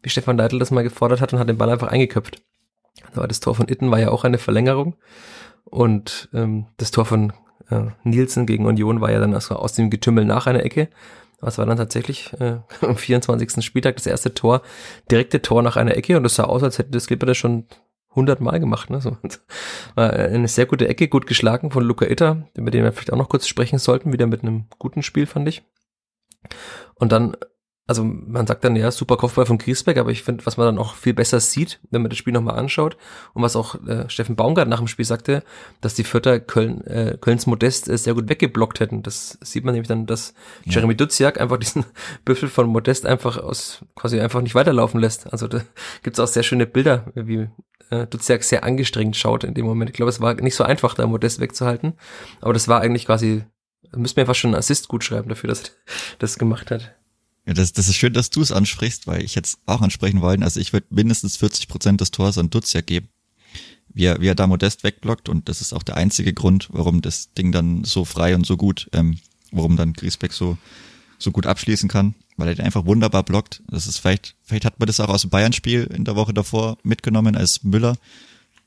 wie Stefan Leitl das mal gefordert hat und hat den Ball einfach eingeköpft. Aber das Tor von Itten war ja auch eine Verlängerung und ähm, das Tor von äh, Nielsen gegen Union war ja dann also aus dem Getümmel nach einer Ecke. Es war dann tatsächlich äh, am 24. Spieltag das erste Tor, direkte Tor nach einer Ecke und es sah aus, als hätte das Clipper das schon 100 Mal gemacht. Ne? So, war eine sehr gute Ecke, gut geschlagen von Luca Itter, über den wir vielleicht auch noch kurz sprechen sollten, wieder mit einem guten Spiel, fand ich. Und dann also man sagt dann ja, super Kopfball von Griesbeck, aber ich finde, was man dann auch viel besser sieht, wenn man das Spiel nochmal anschaut und was auch äh, Steffen Baumgart nach dem Spiel sagte, dass die Vierter Köln, äh, Kölns Modest äh, sehr gut weggeblockt hätten. Das sieht man nämlich dann, dass ja. Jeremy Duziak einfach diesen Büffel von Modest einfach aus, quasi einfach nicht weiterlaufen lässt. Also da gibt's auch sehr schöne Bilder, wie äh, Duziak sehr angestrengt schaut in dem Moment. Ich glaube, es war nicht so einfach, da Modest wegzuhalten, aber das war eigentlich quasi, müsste mir fast schon einen Assist gut schreiben dafür, dass er das gemacht hat. Ja, das, das ist schön, dass du es ansprichst, weil ich jetzt auch ansprechen wollen. Also ich würde mindestens 40 Prozent des Tors an Dutzjak geben. Wie er, wie er da modest wegblockt und das ist auch der einzige Grund, warum das Ding dann so frei und so gut, ähm, warum dann Griesbeck so, so gut abschließen kann, weil er den einfach wunderbar blockt. Das ist vielleicht, vielleicht hat man das auch aus dem Bayern-Spiel in der Woche davor mitgenommen, als Müller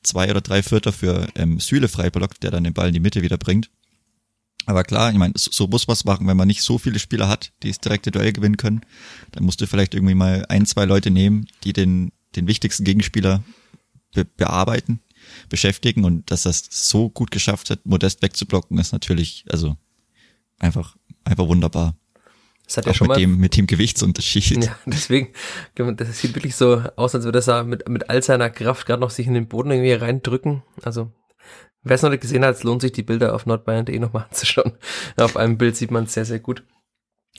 zwei oder drei Vierter für ähm, Süle frei blockt, der dann den Ball in die Mitte wieder bringt. Aber klar, ich meine, so muss was machen, wenn man nicht so viele Spieler hat, die das direkte Duell gewinnen können. Dann musst du vielleicht irgendwie mal ein, zwei Leute nehmen, die den, den wichtigsten Gegenspieler be bearbeiten, beschäftigen und dass das so gut geschafft hat, Modest wegzublocken, ist natürlich, also einfach, einfach wunderbar. Das hat ja schon mit mal, dem, mit dem Gewichtsunterschied. Ja, deswegen, das sieht wirklich so aus, als würde er mit, mit all seiner Kraft gerade noch sich in den Boden irgendwie reindrücken. Also Wer es noch nicht gesehen hat, es lohnt sich, die Bilder auf nordbayern.de nochmal anzuschauen. Auf einem Bild sieht man es sehr, sehr gut.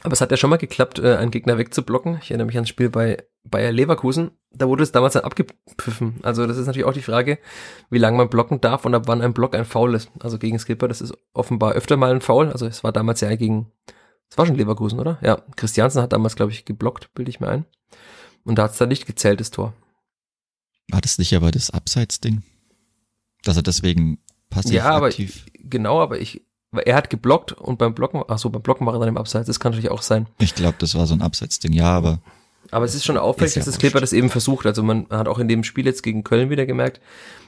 Aber es hat ja schon mal geklappt, äh, einen Gegner wegzublocken. Ich erinnere mich an das Spiel bei Bayer Leverkusen. Da wurde es damals dann abgepfiffen. Also das ist natürlich auch die Frage, wie lange man blocken darf und ab wann ein Block ein Foul ist. Also gegen Skipper, das ist offenbar öfter mal ein Foul. Also es war damals ja gegen, es war schon Leverkusen, oder? Ja, Christiansen hat damals, glaube ich, geblockt, bilde ich mir ein. Und da hat es dann nicht gezählt, das Tor. War das nicht aber das Abseits-Ding? Dass er deswegen passiv ja, aber aktiv. Genau, aber ich, er hat geblockt und beim Blocken, ach so, beim Blocken war er dann im Abseits, das kann natürlich auch sein. Ich glaube, das war so ein Abseitsding, ja, aber. Aber es ist schon auffällig, ist dass das Kleber das eben versucht. Also man hat auch in dem Spiel jetzt gegen Köln wieder gemerkt,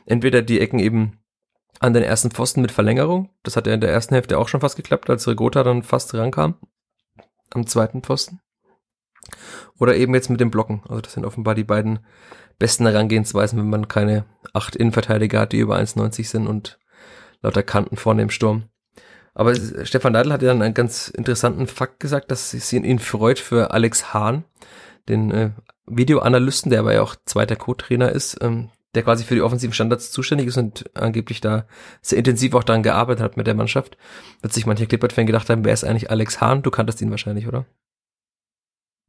entweder die Ecken eben an den ersten Pfosten mit Verlängerung, das hat ja in der ersten Hälfte auch schon fast geklappt, als Regota dann fast rankam, am zweiten Pfosten. Oder eben jetzt mit dem Blocken. Also das sind offenbar die beiden besten Herangehensweisen, wenn man keine acht Innenverteidiger hat, die über 1,90 sind und lauter Kanten vorne im Sturm. Aber Stefan Neidl hat ja dann einen ganz interessanten Fakt gesagt, dass es ihn freut für Alex Hahn, den äh, Videoanalysten, der aber ja auch zweiter Co-Trainer ist, ähm, der quasi für die offensiven Standards zuständig ist und angeblich da sehr intensiv auch daran gearbeitet hat mit der Mannschaft. Wird sich mancher Clippert-Fan gedacht haben, wer ist eigentlich Alex Hahn? Du kanntest ihn wahrscheinlich, oder?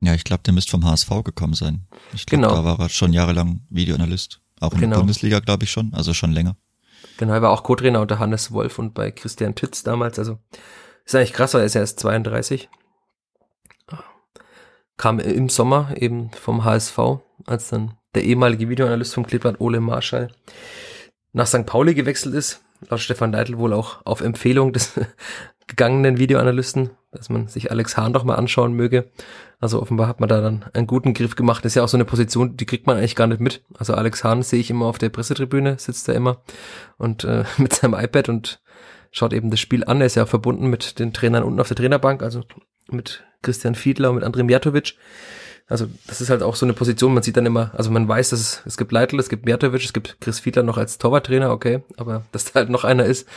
Ja, ich glaube, der müsste vom HSV gekommen sein. Ich glaube, genau. da war er schon jahrelang Videoanalyst. Auch in Genau. der Bundesliga, glaube ich schon, also schon länger. Genau, er war auch Co-Trainer unter Hannes Wolf und bei Christian Titz damals. Also ist eigentlich krass, weil er ist ja erst 32. Kam im Sommer eben vom HSV, als dann der ehemalige Videoanalyst vom Kleeblatt Ole Marschall nach St. Pauli gewechselt ist. Laut Stefan Neidl wohl auch auf Empfehlung des gegangenen Videoanalysten, dass man sich Alex Hahn doch mal anschauen möge. Also offenbar hat man da dann einen guten Griff gemacht. Das ist ja auch so eine Position, die kriegt man eigentlich gar nicht mit. Also Alex Hahn sehe ich immer auf der Pressetribüne, sitzt da immer und äh, mit seinem iPad und schaut eben das Spiel an. Er ist ja verbunden mit den Trainern unten auf der Trainerbank, also mit Christian Fiedler und mit André Mijatovic. Also das ist halt auch so eine Position, man sieht dann immer, also man weiß, dass es, es gibt Leitl, es gibt Mijatovic, es gibt Chris Fiedler noch als Torwarttrainer, okay, aber dass da halt noch einer ist,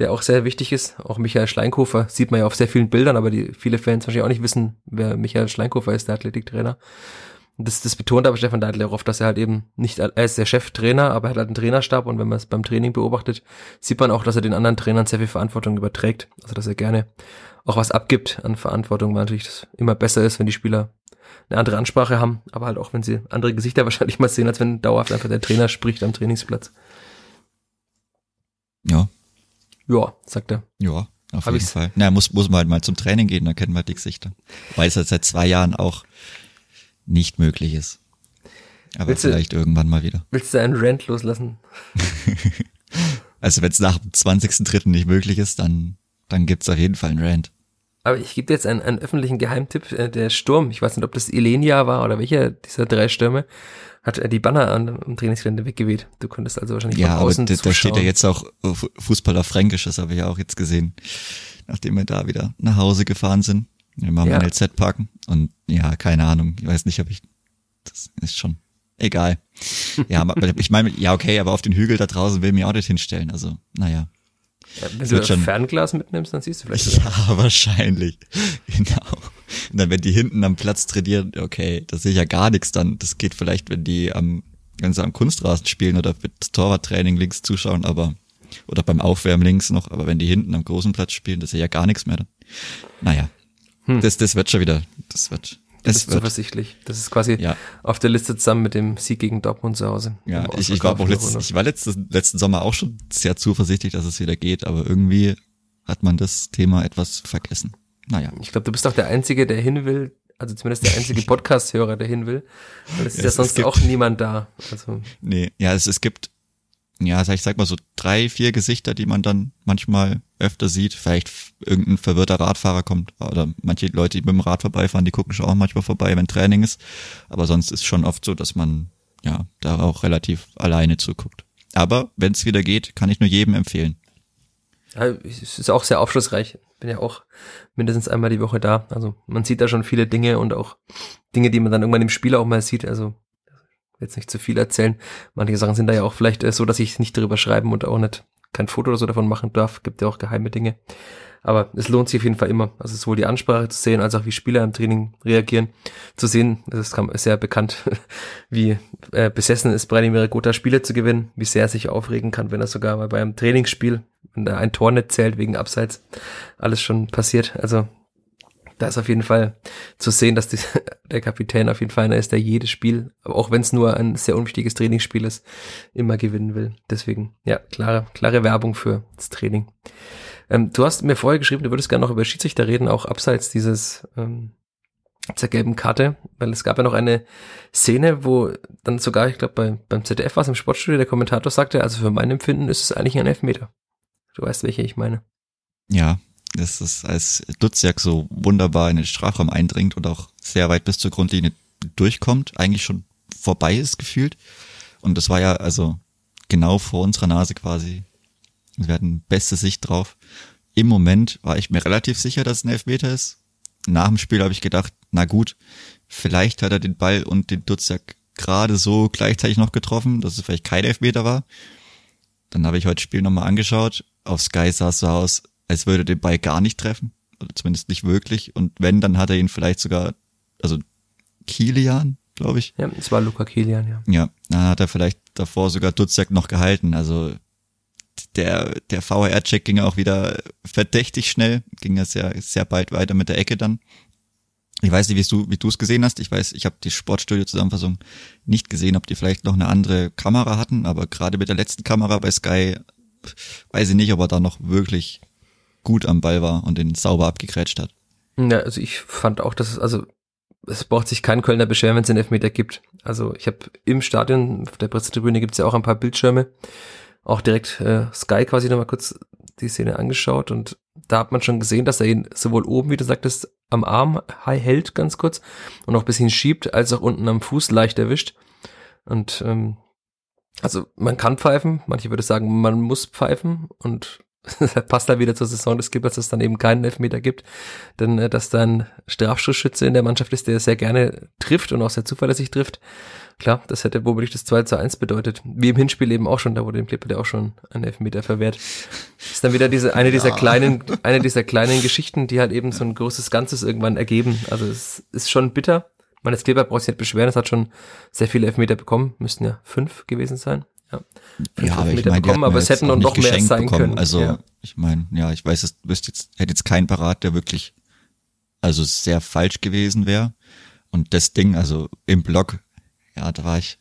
der auch sehr wichtig ist. Auch Michael Schleinkofer sieht man ja auf sehr vielen Bildern, aber die viele Fans wahrscheinlich auch nicht wissen, wer Michael Schleinkofer ist, der Athletiktrainer. Das, das betont aber Stefan Deitler auch oft, dass er halt eben nicht, er ist der Cheftrainer, aber er hat halt einen Trainerstab und wenn man es beim Training beobachtet, sieht man auch, dass er den anderen Trainern sehr viel Verantwortung überträgt. Also dass er gerne auch was abgibt an Verantwortung, weil natürlich das immer besser ist, wenn die Spieler eine andere Ansprache haben, aber halt auch, wenn sie andere Gesichter wahrscheinlich mal sehen, als wenn dauerhaft einfach der Trainer spricht am Trainingsplatz. Ja, Ja, sagt er. ja, auf Hab jeden ich's- Fall. Na, muss, muss man halt mal zum Training gehen, dann kennen wir die Gesichter. Weil es halt seit zwei Jahren auch nicht möglich ist. Aber Willst du- vielleicht irgendwann mal wieder. Willst du einen Rant loslassen? Also wenn es nach dem 20.3. nicht möglich ist, dann, dann gibt's auf jeden Fall einen Rant. Aber ich gebe dir jetzt einen, einen öffentlichen Geheimtipp. Äh, Der Sturm, ich weiß nicht, ob das Ilenia war oder welcher dieser drei Stürme, hat äh, die Banner an, am Trainingsgelände weggeweht. Du könntest also wahrscheinlich Ja, von aber außen da, da steht ja zuschauen. jetzt auch äh, Fu- Fußball auf Fränkisch, das habe ich ja auch jetzt gesehen, nachdem wir da wieder nach Hause gefahren sind. Wir machen Ja. LZ parken und ja, keine Ahnung, ich weiß nicht, ob ich, das ist schon egal. Ja, ich meine, ja okay, aber auf den Hügel da draußen will ich mich auch nicht hinstellen, also naja. Ja, wenn du schon- Fernglas mitnimmst, dann siehst du vielleicht. Ja, wahrscheinlich, genau. Und dann, wenn die hinten am Platz trainieren, okay, das sehe ich ja gar nichts dann. Das geht vielleicht, wenn die am, wenn sie am Kunstrasen spielen oder mit Torwarttraining links zuschauen, aber, oder beim Aufwärmen links noch, aber wenn die hinten am großen Platz spielen, das sehe ich ja gar nichts mehr dann. Naja. Hm. Das, das wird schon wieder, das wird, Du bist zuversichtlich. Das ist quasi ja. auf der Liste zusammen mit dem Sieg gegen Dortmund zu Hause. Ja, ich, ich war auch letzten, ich war letztes, letzten Sommer auch schon sehr zuversichtlich, dass es wieder geht, aber irgendwie hat man das Thema etwas vergessen. Naja. Ich glaube, du bist auch der Einzige, der hin will, also zumindest der einzige Podcast-Hörer, der hin will. Weil es ist ja, ja sonst gibt, auch niemand da. Also. Nee, ja, es, es gibt ja, ich sag mal so drei, vier Gesichter, die man dann manchmal öfter sieht. Vielleicht irgendein verwirrter Radfahrer kommt oder manche Leute, die mit dem Rad vorbeifahren, die gucken schon auch manchmal vorbei, wenn Training ist. Aber sonst ist schon oft so, dass man ja da auch relativ alleine zuguckt. Aber wenn es wieder geht, kann ich nur jedem empfehlen. Ja, es ist auch sehr aufschlussreich. Bin ja auch mindestens einmal die Woche da. Also man sieht da schon viele Dinge und auch Dinge, die man dann irgendwann im Spiel auch mal sieht. Also jetzt nicht zu viel erzählen. Manche Sachen sind da ja auch vielleicht äh, so, dass ich nicht darüber schreiben und auch nicht kein Foto oder so davon machen darf. Gibt ja auch geheime Dinge. Aber es lohnt sich auf jeden Fall immer. Also sowohl die Ansprache zu sehen, als auch wie Spieler im Training reagieren. Zu sehen, das ist sehr bekannt, wie äh, besessen ist Branimir Gotha Spiele zu gewinnen, wie sehr er sich aufregen kann, wenn er sogar mal bei einem Trainingsspiel, wenn er ein Tor nicht zählt wegen Abseits, alles schon passiert. Also da ist auf jeden Fall zu sehen, dass die, der Kapitän auf jeden Fall einer ist, der jedes Spiel, auch wenn es nur ein sehr unwichtiges Trainingsspiel ist, immer gewinnen will. Deswegen, ja, klare, klare Werbung für das Training. Ähm, du hast mir vorher geschrieben, du würdest gerne noch über Schiedsrichter reden, auch abseits dieses ähm, der gelben Karte, weil es gab ja noch eine Szene, wo dann sogar, ich glaube, bei, beim ZDF war es im Sportstudio, der Kommentator sagte, also für mein Empfinden ist es eigentlich ein Elfmeter. Du weißt, welche ich meine. Ja, das ist als Dutzjak so wunderbar in den Strafraum eindringt und auch sehr weit bis zur Grundlinie durchkommt, eigentlich schon vorbei ist gefühlt. Und das war ja also genau vor unserer Nase quasi. Wir hatten beste Sicht drauf. Im Moment war ich mir relativ sicher, dass es ein Elfmeter ist. Nach dem Spiel habe ich gedacht, na gut, vielleicht hat er den Ball und den Dutzjak gerade so gleichzeitig noch getroffen, dass es vielleicht kein Elfmeter war. Dann habe ich heute Spiel nochmal angeschaut. Auf Sky sah es so aus, als würde den Ball gar nicht treffen. Oder zumindest nicht wirklich. Und wenn, dann hat er ihn vielleicht sogar, also Kilian, glaube ich. Ja, es war Luca Kilian, ja. Ja, dann hat er vielleicht davor sogar Dutzjak noch gehalten. Also der, der VR-Check ging auch wieder verdächtig schnell, ging ja sehr, sehr bald weiter mit der Ecke dann. Ich weiß nicht, wie du wie du es gesehen hast. Ich weiß, ich habe die Sportstudio-Zusammenfassung nicht gesehen, ob die vielleicht noch eine andere Kamera hatten, aber gerade mit der letzten Kamera bei Sky weiß ich nicht, ob er da noch wirklich gut am Ball war und den sauber abgegrätscht hat. Ja, also ich fand auch, dass es, also es braucht sich kein Kölner beschweren, wenn es einen Elfmeter gibt. Also ich habe im Stadion, auf der Pressetribüne gibt es ja auch ein paar Bildschirme, auch direkt äh, Sky quasi nochmal kurz die Szene angeschaut und da hat man schon gesehen, dass er ihn sowohl oben, wie du sagtest, am Arm hält ganz kurz und auch bisschen schiebt, als auch unten am Fuß leicht erwischt. Und ähm, also man kann pfeifen, manche würde sagen, man muss pfeifen und passt da wieder zur Saison des Skippers, dass es dann eben keinen Elfmeter gibt. Denn äh, dass dann Strafschussschütze in der Mannschaft ist, der sehr gerne trifft und auch sehr zuverlässig trifft. Klar, das hätte womöglich das 2 zu 1 bedeutet. Wie im Hinspiel eben auch schon, da wurde dem Clipper der auch schon ein Elfmeter verwehrt. Ist dann wieder diese, eine dieser ja. kleinen, eine dieser kleinen Geschichten, die halt eben so ein großes Ganzes irgendwann ergeben. Also es ist schon bitter. Man, das Kleber braucht sich nicht beschweren, es hat schon sehr viele Elfmeter bekommen, müssten ja fünf gewesen sein. Ja, ja aber ich meine, bekommen, aber es hätten noch, noch mehr sein bekommen. können. Also ja. ich meine, ja, ich weiß, es wüsste jetzt, hätte jetzt kein Parat, der wirklich also sehr falsch gewesen wäre. Und das Ding, also im Block, ja, da war ich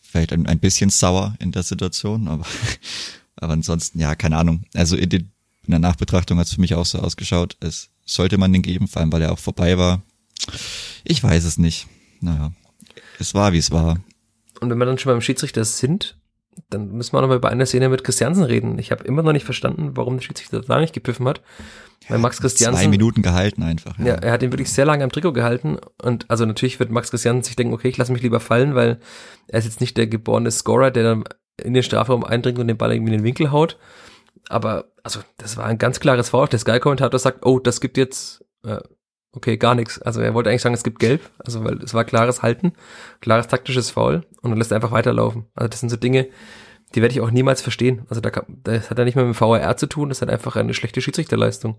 vielleicht ein, ein bisschen sauer in der Situation, aber, aber ansonsten, ja, keine Ahnung. Also in, den, in der Nachbetrachtung hat es für mich auch so ausgeschaut, es sollte man den geben, vor allem weil er auch vorbei war. Ich weiß es nicht. Naja, es war, wie es war. Und wenn wir dann schon beim Schiedsrichter sind, dann müssen wir noch mal über eine Szene mit Christiansen reden. Ich habe immer noch nicht verstanden, warum der Schiedsrichter da nicht gepfiffen hat. Weil Max Christiansen. Zwei Minuten gehalten einfach. Ja. ja, er hat ihn wirklich sehr lange am Trikot gehalten. Und also natürlich wird Max Christiansen sich denken, okay, ich lasse mich lieber fallen, weil er ist jetzt nicht der geborene Scorer, der dann in den Strafraum eindringt und den Ball irgendwie in den Winkel haut. Aber also das war ein ganz klares Foul. Der Sky-Kommentator sagt, oh, das gibt jetzt äh, okay, gar nichts. Also er wollte eigentlich sagen, es gibt Gelb, also weil es war klares Halten, klares taktisches Foul und dann lässt er einfach weiterlaufen. Also das sind so Dinge, die werde ich auch niemals verstehen. Also da das hat ja nicht mehr mit dem VAR zu tun, das hat einfach eine schlechte Schiedsrichterleistung.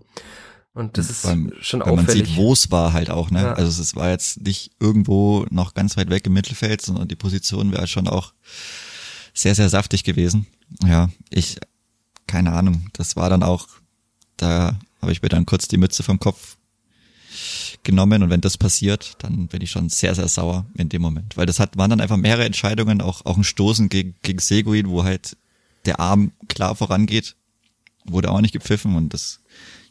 Und das ist Beim- schon Weil man auffällig. sieht, wo es war halt auch, ne? Ja. Also es war jetzt nicht irgendwo noch ganz weit weg im Mittelfeld, sondern die Position wäre schon auch sehr, sehr saftig gewesen. Ja, ich, keine Ahnung, das war dann auch, da habe ich mir dann kurz die Mütze vom Kopf genommen und wenn das passiert, dann bin ich schon sehr, sehr sauer in dem Moment. Weil das hat, waren dann einfach mehrere Entscheidungen, auch, auch ein Stoßen gegen, gegen Seguin, wo halt der Arm klar vorangeht, wurde auch nicht gepfiffen und das,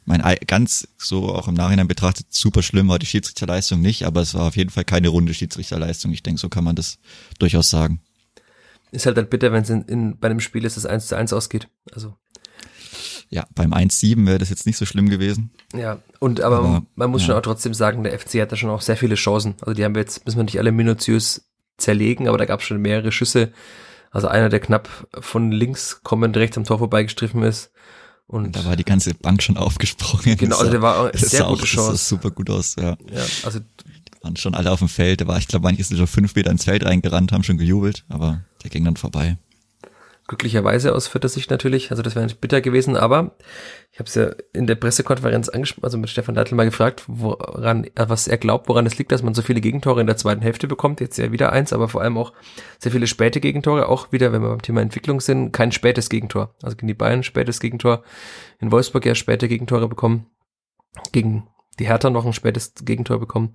ich meine, ei- ganz so auch im Nachhinein betrachtet, super schlimm war die Schiedsrichterleistung nicht, aber es war auf jeden Fall keine runde Schiedsrichterleistung. Ich denke, so kann man das durchaus sagen. Ist halt dann bitter, wenn es in, in, bei einem Spiel ist, das 1 zu 1 ausgeht. Also, Ja, beim 1-7 wäre das jetzt nicht so schlimm gewesen. ja. Und, aber, Aber, man muss ja. schon auch trotzdem sagen, der FC hat da schon auch sehr viele Chancen. Also, die haben wir jetzt, müssen wir nicht alle minutiös zerlegen, aber da gab es schon mehrere Schüsse. Also, einer, der knapp von links kommend rechts am Tor vorbeigestriffen ist. Und, da war die ganze Bank schon aufgesprungen. genau, also der war auch sehr gute auch, Das sah Chance. super gut aus, ja. Ja, also, Waren schon alle auf dem Feld. Da war, ich glaube, manche sind schon fünf Meter ins Feld reingerannt, haben schon gejubelt, aber der ging dann vorbei. Glücklicherweise aus vierter Sicht natürlich. Also das wäre nicht bitter gewesen, aber ich habe es ja in der Pressekonferenz angesprochen, also mit Stefan Leitl mal gefragt, woran, äh, was er glaubt, woran es liegt, dass man so viele Gegentore in der zweiten Hälfte bekommt. Jetzt ja wieder eins, aber vor allem auch sehr viele späte Gegentore. Auch wieder, wenn wir beim Thema Entwicklung sind, kein spätes Gegentor. Also gegen die Bayern spätes Gegentor. In Wolfsburg ja späte Gegentore bekommen. Gegen die Hertha noch ein spätes Gegentor bekommen.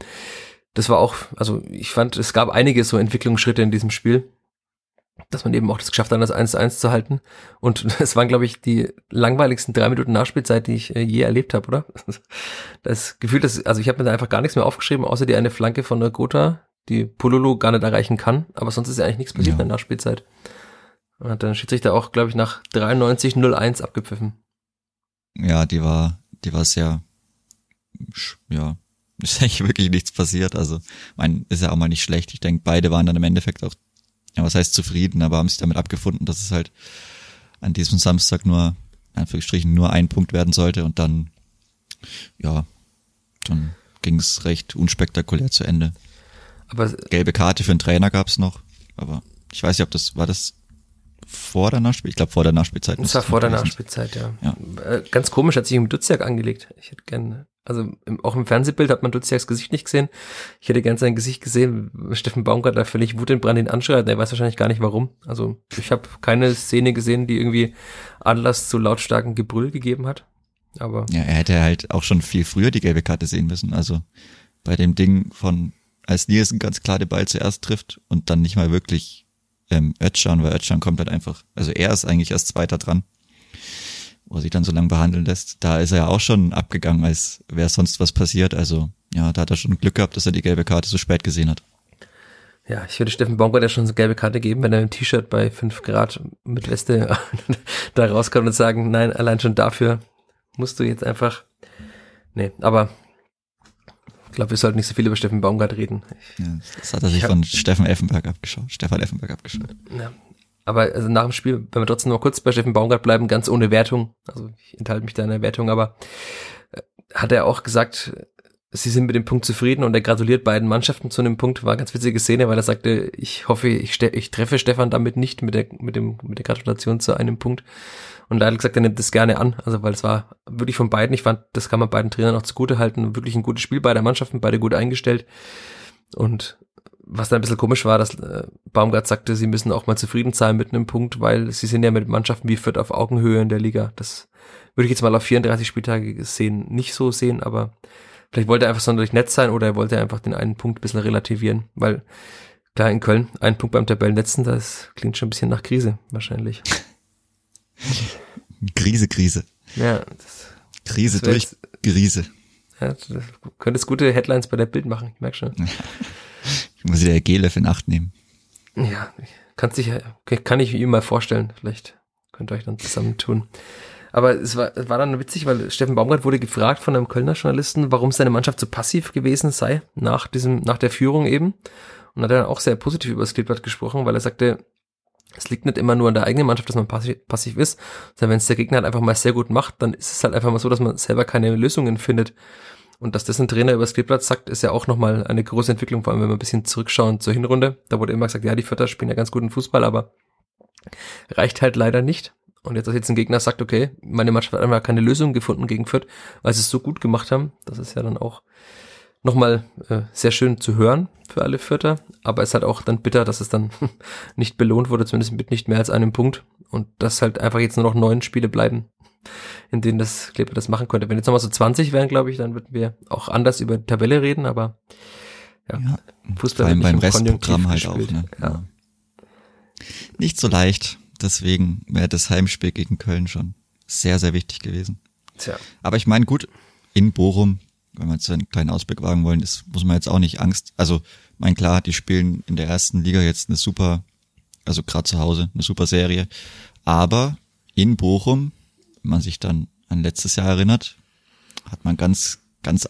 Das war auch, also ich fand, es gab einige so Entwicklungsschritte in diesem Spiel dass man eben auch das geschafft hat, das 1 zu 1 zu halten. Und es waren, glaube ich, die langweiligsten drei Minuten Nachspielzeit, die ich äh, je erlebt habe, oder? Das Gefühl, dass, also ich habe mir da einfach gar nichts mehr aufgeschrieben, außer die eine Flanke von der Gotha, die Pololo gar nicht erreichen kann. Aber sonst ist ja eigentlich nichts passiert Ja. in der Nachspielzeit. Und dann Schiedsrichter auch, glaube ich, nach 93-01 abgepfiffen. Ja, die war, die war sehr, ja, ist eigentlich wirklich nichts passiert. Also, mein, ist ja auch mal nicht schlecht. Ich denke, beide waren dann im Endeffekt auch, ja, was heißt zufrieden, aber haben sich damit abgefunden, dass es halt an diesem Samstag nur, in Anführungsstrichen, nur ein Punkt werden sollte und dann, ja, dann ging es recht unspektakulär zu Ende. Aber Gelbe Karte für den Trainer gab's noch, aber ich weiß nicht, ob das, war das vor der Nachspiel? Ich glaube vor der Nachspielzeit. Das war vor der Nachspielzeit, ja. Ja. Äh, Ganz komisch, hat sich um Duziak angelegt. Ich hätte gern, also im, auch im Fernsehbild hat man Duziaks Gesicht nicht gesehen. Ich hätte gern sein Gesicht gesehen. Steffen Baumgart da völlig wutentbrannt ihn anschreit. Er weiß wahrscheinlich gar nicht warum. Also ich habe keine Szene gesehen, die irgendwie Anlass zu lautstarken Gebrüll gegeben hat. Aber Ja, er hätte halt auch schon viel früher die gelbe Karte sehen müssen. Also bei dem Ding von, als Nielsen ganz klar den Ball zuerst trifft und dann nicht mal wirklich ähm, Özcan, weil Özcan kommt halt einfach, also er ist eigentlich erst Zweiter dran, wo er sich dann so lange behandeln lässt. Da ist er ja auch schon abgegangen, als wäre sonst was passiert. Also ja, da hat er schon Glück gehabt, dass er die gelbe Karte so spät gesehen hat. ja, ich würde Steffen Baumgart ja schon so gelbe Karte geben, wenn er im T-Shirt bei 5 Grad mit Weste da rauskommt und sagen, nein, allein schon dafür musst du jetzt einfach. Nee, aber ich glaube, wir sollten nicht so viel über Steffen Baumgart reden. Ja, das hat er sich Ich hab- von Steffen Effenberg abgeschaut, Stefan Effenberg abgeschaut. Ja. Aber also nach dem Spiel, wenn wir trotzdem noch kurz bei Steffen Baumgart bleiben, ganz ohne Wertung, also ich enthalte mich da in der Wertung, aber äh, hat er auch gesagt, sie sind mit dem Punkt zufrieden und er gratuliert beiden Mannschaften zu einem Punkt. War eine ganz witzige Szene, weil er sagte, ich hoffe, ich, ich treffe Stefan damit nicht mit der, mit dem, mit der Gratulation zu einem Punkt. Und da hat er gesagt, er nimmt das gerne an, also weil es war wirklich von beiden, ich fand, das kann man beiden Trainern auch zugute halten, wirklich ein gutes Spiel beider Mannschaften, beide gut eingestellt. Und was dann ein bisschen komisch war, dass äh, Baumgart sagte, sie müssen auch mal zufrieden sein mit einem Punkt, weil sie sind ja mit Mannschaften wie Fürth auf Augenhöhe in der Liga. Das würde ich jetzt mal auf 34 Spieltage sehen, nicht so sehen, aber vielleicht wollte er einfach sonderlich nett sein oder er wollte einfach den einen Punkt ein bisschen relativieren, weil klar in Köln ein Punkt beim Tabellenletzten, das klingt schon ein bisschen nach Krise wahrscheinlich. Krise, Krise. Ja, das, Krise Das durch Krise. ja, das könntest gute Headlines bei der Bild machen, ich merke schon. Ich muss wieder Gelef in Acht nehmen. Ja, kannst dich, kann ich ihm mal vorstellen. Vielleicht könnt ihr euch dann zusammen tun. Aber es war, war dann witzig, weil Steffen Baumgart wurde gefragt von einem Kölner Journalisten, warum seine Mannschaft so passiv gewesen sei nach diesem, nach der Führung eben. Und hat dann auch sehr positiv über das Kleeblatt gesprochen, weil er sagte, es liegt nicht immer nur an der eigenen Mannschaft, dass man passiv, passiv ist, sondern wenn es der Gegner halt einfach mal sehr gut macht, dann ist es halt einfach mal so, dass man selber keine Lösungen findet. Und dass das ein Trainer über Kleeblatt sagt, ist ja auch nochmal eine große Entwicklung, vor allem wenn wir ein bisschen zurückschauen zur Hinrunde. Da wurde immer gesagt, ja, die Vierter spielen ja ganz guten Fußball, aber reicht halt leider nicht. Und jetzt, dass jetzt ein Gegner sagt, okay, meine Mannschaft hat einfach keine Lösung gefunden gegen Fürth, weil sie es so gut gemacht haben. Das ist ja dann auch nochmal äh, sehr schön zu hören für alle Vierter. Aber es ist halt auch dann bitter, dass es dann nicht belohnt wurde, zumindest mit nicht mehr als einem Punkt. Und dass halt einfach jetzt nur noch neun Spiele bleiben, in denen das Kleber das machen könnte. Wenn jetzt nochmal so 20 wären, glaube ich, dann würden wir auch anders über die Tabelle reden, aber ja, ja Fußball vor allem beim Restprogramm halt gespielt. auch. Ne? Ja. Nicht so leicht. Deswegen wäre das Heimspiel gegen Köln schon sehr, sehr wichtig gewesen. Tja. Aber ich meine, gut, in Bochum, wenn wir jetzt einen kleinen Ausblick wagen wollen, ist, muss man jetzt auch nicht Angst. Also, mein klar, die spielen in der ersten Liga jetzt eine super, also gerade zu Hause, eine super Serie. Aber in Bochum, man sich dann an letztes Jahr erinnert, hat man ganz, ganz,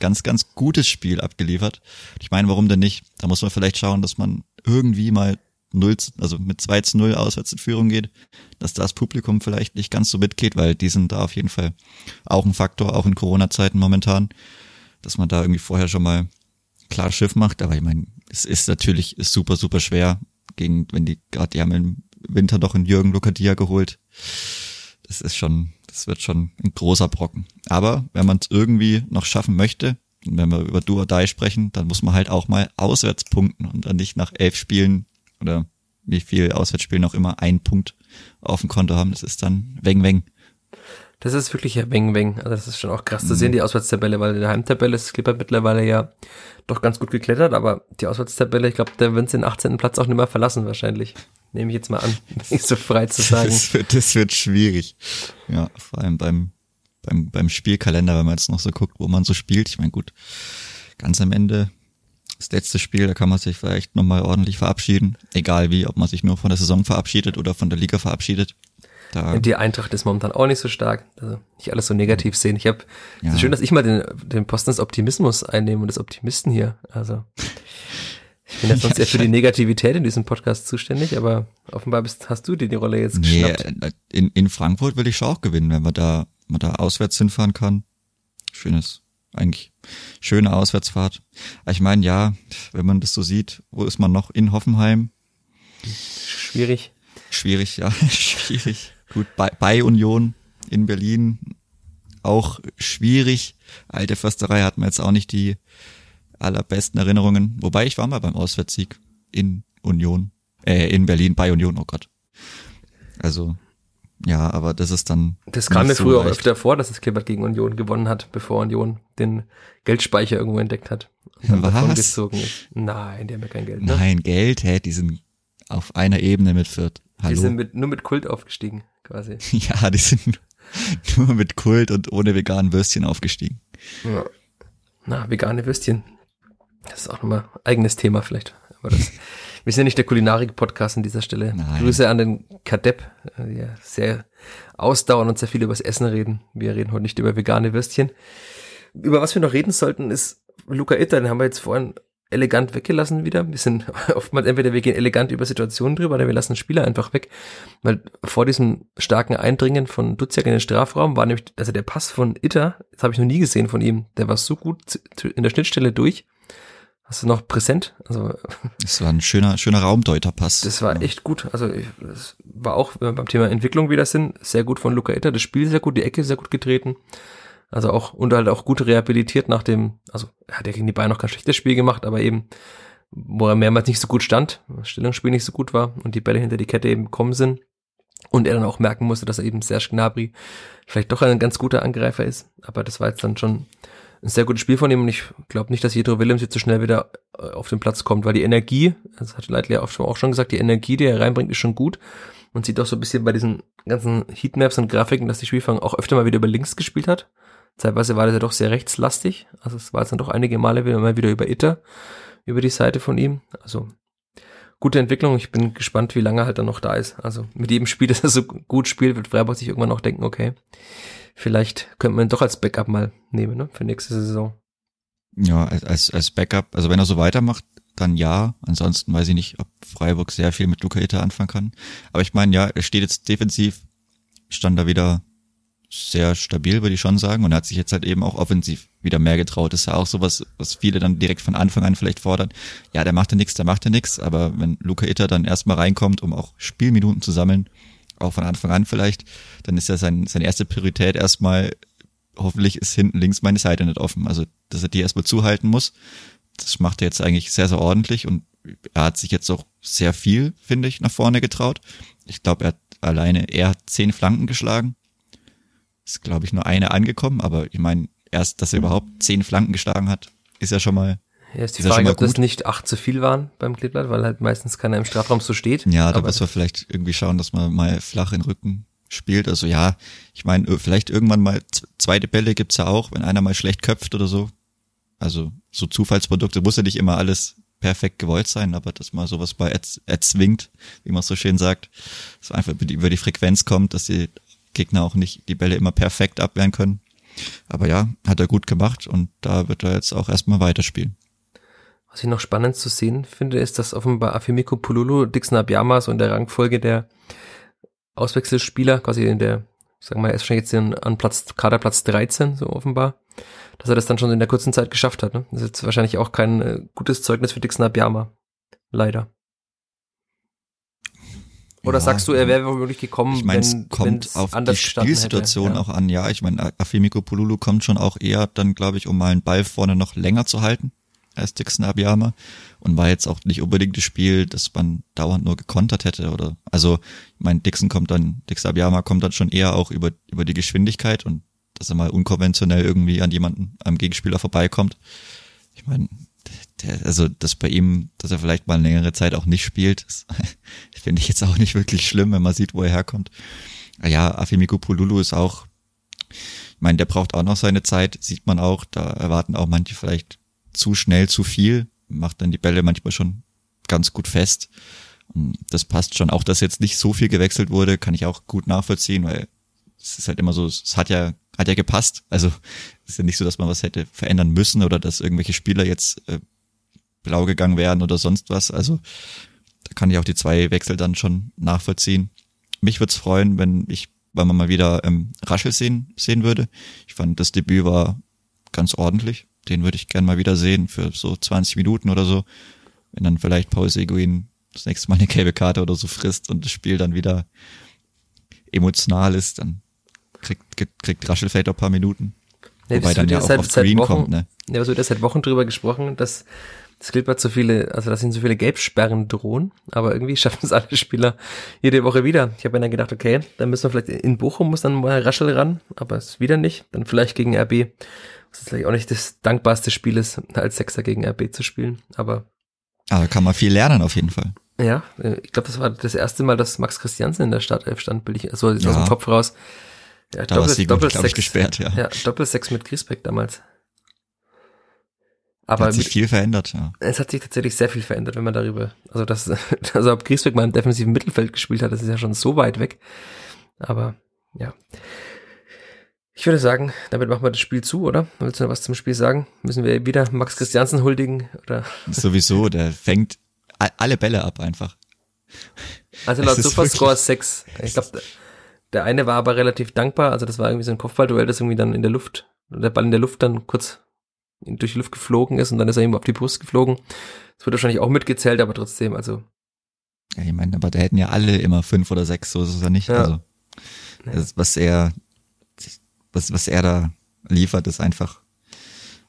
ganz, ganz gutes Spiel abgeliefert. Ich meine, warum denn nicht? Da muss man vielleicht schauen, dass man irgendwie mal 0, also mit 2 zu 0 auswärts in Führung geht, dass das Publikum vielleicht nicht ganz so mitgeht, weil die sind da auf jeden Fall auch ein Faktor, auch in Corona-Zeiten momentan, dass man da irgendwie vorher schon mal klar Schiff macht. Aber ich meine, es ist natürlich ist super, super schwer gegen, wenn die, gerade die haben im Winter noch einen Jürgen Lukadia geholt. Das ist schon, das wird schon ein großer Brocken. Aber wenn man es irgendwie noch schaffen möchte, und wenn wir über Duodai sprechen, dann muss man halt auch mal auswärts punkten und dann nicht nach elf Spielen oder wie viel Auswärtsspielen auch immer einen Punkt auf dem Konto haben. Das ist dann Weng Weng. Das ist wirklich ja Weng Weng. Also das ist schon auch krass mhm. zu sehen, die Auswärtstabelle, weil in der Heimtabelle ist Clipper mittlerweile ja doch ganz gut geklettert, aber die Auswärtstabelle, ich glaube, werden sie den 18. Platz auch nicht mehr verlassen wahrscheinlich. Nehme ich jetzt mal an, nicht so frei zu sagen. Das wird, das wird schwierig. Ja, vor allem beim, beim, beim Spielkalender, wenn man jetzt noch so guckt, wo man so spielt. Ich meine, gut, ganz am Ende das letzte Spiel, da kann man sich vielleicht nochmal ordentlich verabschieden. Egal wie, ob man sich nur von der Saison verabschiedet oder von der Liga verabschiedet. Da die Eintracht ist momentan auch nicht so stark. Also nicht alles so negativ sehen. Ich habe ja. es ist schön, dass ich mal den, den Posten des Optimismus einnehme und des Optimisten hier. Also ich bin ja sonst ja, eher für die Negativität in diesem Podcast zuständig, aber offenbar bist, hast du dir die Rolle jetzt nee, geschnappt. In, in Frankfurt will ich schon auch gewinnen, wenn man da, man da auswärts hinfahren kann. Schönes eigentlich schöne Auswärtsfahrt. Ich meine, ja, wenn man das so sieht, wo ist man noch? In Hoffenheim? Schwierig. Schwierig, ja, schwierig. Gut, bei, bei Union in Berlin auch schwierig. Alte Försterei hat man jetzt auch nicht die allerbesten Erinnerungen. Wobei ich war mal beim Auswärtssieg in Union, äh, in Berlin bei Union, oh Gott. Also ja, aber das ist dann. Das kam mir so früher auch öfter vor, dass es Klippert gegen Union gewonnen hat, bevor Union den Geldspeicher irgendwo entdeckt hat. Und Was? gezogen ist. Nein, die haben ja kein Geld. Ne? Nein, Geld, hä, die sind auf einer Ebene mit Fürth. Hallo? Die sind mit, nur mit Kult aufgestiegen, quasi. ja, die sind nur mit Kult und ohne veganen Würstchen aufgestiegen. Ja. Na, vegane Würstchen. Das ist auch nochmal eigenes Thema vielleicht. Aber das Wir sind ja nicht der Kulinarik-Podcast an dieser Stelle. Nein. Grüße an den Kadepp, äh, die ja sehr ausdauern und sehr viel übers Essen reden. Wir reden heute nicht über vegane Würstchen. Über was wir noch reden sollten, ist Luca Itter, den haben wir jetzt vorhin elegant weggelassen wieder. Wir sind oftmals entweder wir gehen elegant über Situationen drüber oder wir lassen Spieler einfach weg. Weil vor diesem starken Eindringen von Duziak in den Strafraum war nämlich, also der Pass von Itter, das habe ich noch nie gesehen von ihm, der war so gut in der Schnittstelle durch Hast du noch präsent? Also das war ein schöner, schöner Raumdeuterpass. Das war echt gut. Also das war auch, wenn wir beim Thema Entwicklung wieder sind, sehr gut von Luca Itter. Das Spiel sehr gut, die Ecke sehr gut getreten. Also auch, und halt auch gut rehabilitiert nach dem, also er hat ja gegen die Bayern noch kein schlechtes Spiel gemacht, aber eben, wo er mehrmals nicht so gut stand, das Stellungsspiel nicht so gut war und die Bälle hinter die Kette eben gekommen sind. Und er dann auch merken musste, dass er eben Serge Gnabry vielleicht doch ein ganz guter Angreifer ist. Aber das war jetzt dann schon ein sehr gutes Spiel von ihm und ich glaube nicht, dass Jedro Willems jetzt so schnell wieder äh, auf den Platz kommt, weil die Energie, das hat Leitler auch schon gesagt, die Energie, die er reinbringt, ist schon gut. Man sieht auch so ein bisschen bei diesen ganzen Heatmaps und Grafiken, dass die Spielfang auch öfter mal wieder über links gespielt hat. Zeitweise war das ja doch sehr rechtslastig. Also es war jetzt dann doch einige Male wieder mal wieder über Itter, über die Seite von ihm. Also gute Entwicklung. Ich bin gespannt, wie lange er halt dann noch da ist. Also mit jedem Spiel, das er so gut spielt, wird Freiburg sich irgendwann auch denken, okay, vielleicht könnte man ihn doch als Backup mal nehmen, ne, für nächste Saison. Ja, als, als Backup, also wenn er so weitermacht, dann ja. Ansonsten weiß ich nicht, ob Freiburg sehr viel mit Luca Itter anfangen kann. Aber ich meine, ja, er steht jetzt defensiv, stand da wieder sehr stabil, würde ich schon sagen. Und er hat sich jetzt halt eben auch offensiv wieder mehr getraut. Das ist ja auch sowas, was viele dann direkt von Anfang an vielleicht fordern. Ja, der macht ja nichts, der macht ja nichts. Aber wenn Luca Itter dann erstmal reinkommt, um auch Spielminuten zu sammeln, auch von Anfang an vielleicht, dann ist ja sein, seine erste Priorität erstmal, hoffentlich ist hinten links meine Seite nicht offen. Also, dass er die erstmal zuhalten muss. Das macht er jetzt eigentlich sehr, sehr ordentlich und er hat sich jetzt auch sehr viel, finde ich, nach vorne getraut. Ich glaube, er hat alleine, er hat zehn Flanken geschlagen. Ist, glaube ich, nur eine angekommen, aber ich meine, erst, dass er überhaupt zehn Flanken geschlagen hat, ist ja schon mal. Ja, ist die ist Frage, ob das nicht acht zu viel waren beim Kleeblatt, weil halt meistens keiner im Strafraum so steht. Ja, da muss man vielleicht irgendwie schauen, dass man mal flach in den Rücken spielt. Also ja, ich meine, vielleicht irgendwann mal zweite Bälle gibt's ja auch, wenn einer mal schlecht köpft oder so. Also so Zufallsprodukte muss ja nicht immer alles perfekt gewollt sein, aber dass man sowas bei erzwingt, wie man so schön sagt, so einfach über die Frequenz kommt, dass die Gegner auch nicht die Bälle immer perfekt abwehren können. Aber ja, hat er gut gemacht und da wird er jetzt auch erstmal weiterspielen. Was ich noch spannend zu sehen finde, ist, dass offenbar Afimiko Pululu Dixon Abiyama so in der Rangfolge der Auswechselspieler, quasi in der, sagen wir mal, er ist schon jetzt in, an Platz, Kaderplatz 13, so offenbar, dass er das dann schon in der kurzen Zeit geschafft hat. Ne? Das ist jetzt wahrscheinlich auch kein äh, gutes Zeugnis für Dixon Abiyama. Leider. Oder ja, sagst du, er wäre womöglich gekommen, ich mein, wenn es kommt auf die Spielsituation ja. auch an. Ja, ich meine, Afimiko Pululu kommt schon auch eher dann, glaube ich, um mal einen Ball vorne noch länger zu halten als Dixon Abiyama und war jetzt auch nicht unbedingt das Spiel, dass man dauernd nur gekontert hätte oder also ich meine Dixon kommt dann Dixon Abiyama kommt dann schon eher auch über über die Geschwindigkeit und dass er mal unkonventionell irgendwie an jemanden am Gegenspieler vorbeikommt. Ich meine, der, also das bei ihm, dass er vielleicht mal längere Zeit auch nicht spielt, finde ich jetzt auch nicht wirklich schlimm, wenn man sieht, wo er herkommt. Ja, Afimiku Pululu ist auch, ich meine, der braucht auch noch seine Zeit, sieht man auch, da erwarten auch manche vielleicht zu schnell zu viel, macht dann die Bälle manchmal schon ganz gut fest. Und das passt schon. Auch, dass jetzt nicht so viel gewechselt wurde, kann ich auch gut nachvollziehen, weil es ist halt immer so, es hat ja, hat ja gepasst. Also ist ja nicht so, dass man was hätte verändern müssen oder dass irgendwelche Spieler jetzt äh, blau gegangen wären oder sonst was. Also da kann ich auch die zwei Wechsel dann schon nachvollziehen. Mich würde es freuen, wenn ich, wenn man mal wieder ähm, Raschel sehen, sehen würde. Ich fand, das Debüt war ganz ordentlich. Den würde ich gern mal wieder sehen für so 20 Minuten oder so. Wenn dann vielleicht Paul Seguin das nächste Mal eine gelbe Karte oder so frisst und das Spiel dann wieder emotional ist, dann kriegt, kriegt, Raschel vielleicht auch ein paar Minuten. Ja, Wobei dann ja auch auf Green Wochen, kommt, ne? Ja, es wird ja seit Wochen drüber gesprochen, dass es Clippert so viele, also da sind so viele Gelbsperren drohen, aber irgendwie schaffen es alle Spieler jede Woche wieder. Ich habe mir dann gedacht, okay, dann müssen wir vielleicht in Bochum muss dann mal Raschel ran, aber es wieder nicht. Dann vielleicht gegen RB, was vielleicht auch nicht das dankbarste Spiel ist, als Sechser gegen RB zu spielen, aber. Aber da kann man viel lernen auf jeden Fall. Ja, äh, ich glaube, das war das erste Mal, dass Max Christiansen in der Startelf stand, will ich, also ja. aus dem Kopf raus. Ja, da Doppel, Doppelsechs, gesperrt, ja. Ja, Doppelsechs mit Griesbeck damals. Aber hat sich viel verändert, ja. Es hat sich tatsächlich sehr viel verändert, wenn man darüber, also das, also ob Griesbeck mal im defensiven Mittelfeld gespielt hat, das ist ja schon so weit weg. Aber, ja. Ich würde sagen, damit machen wir das Spiel zu, oder? Willst du noch was zum Spiel sagen? Müssen wir wieder Max Christiansen huldigen, oder? Sowieso, der fängt alle Bälle ab einfach. Also laut Superscore 6. Ich glaube, der eine war aber relativ dankbar, also das war irgendwie so ein Kopfballduell, das irgendwie dann in der Luft, der Ball in der Luft dann kurz durch die Luft geflogen ist und dann ist er ihm auf die Brust geflogen. Das wird wahrscheinlich auch mitgezählt, aber trotzdem, also. Ja, ich meine, aber da hätten ja alle immer fünf oder sechs, so ist es ja nicht. Ja. Also, das, was er, was, was er da liefert, ist einfach,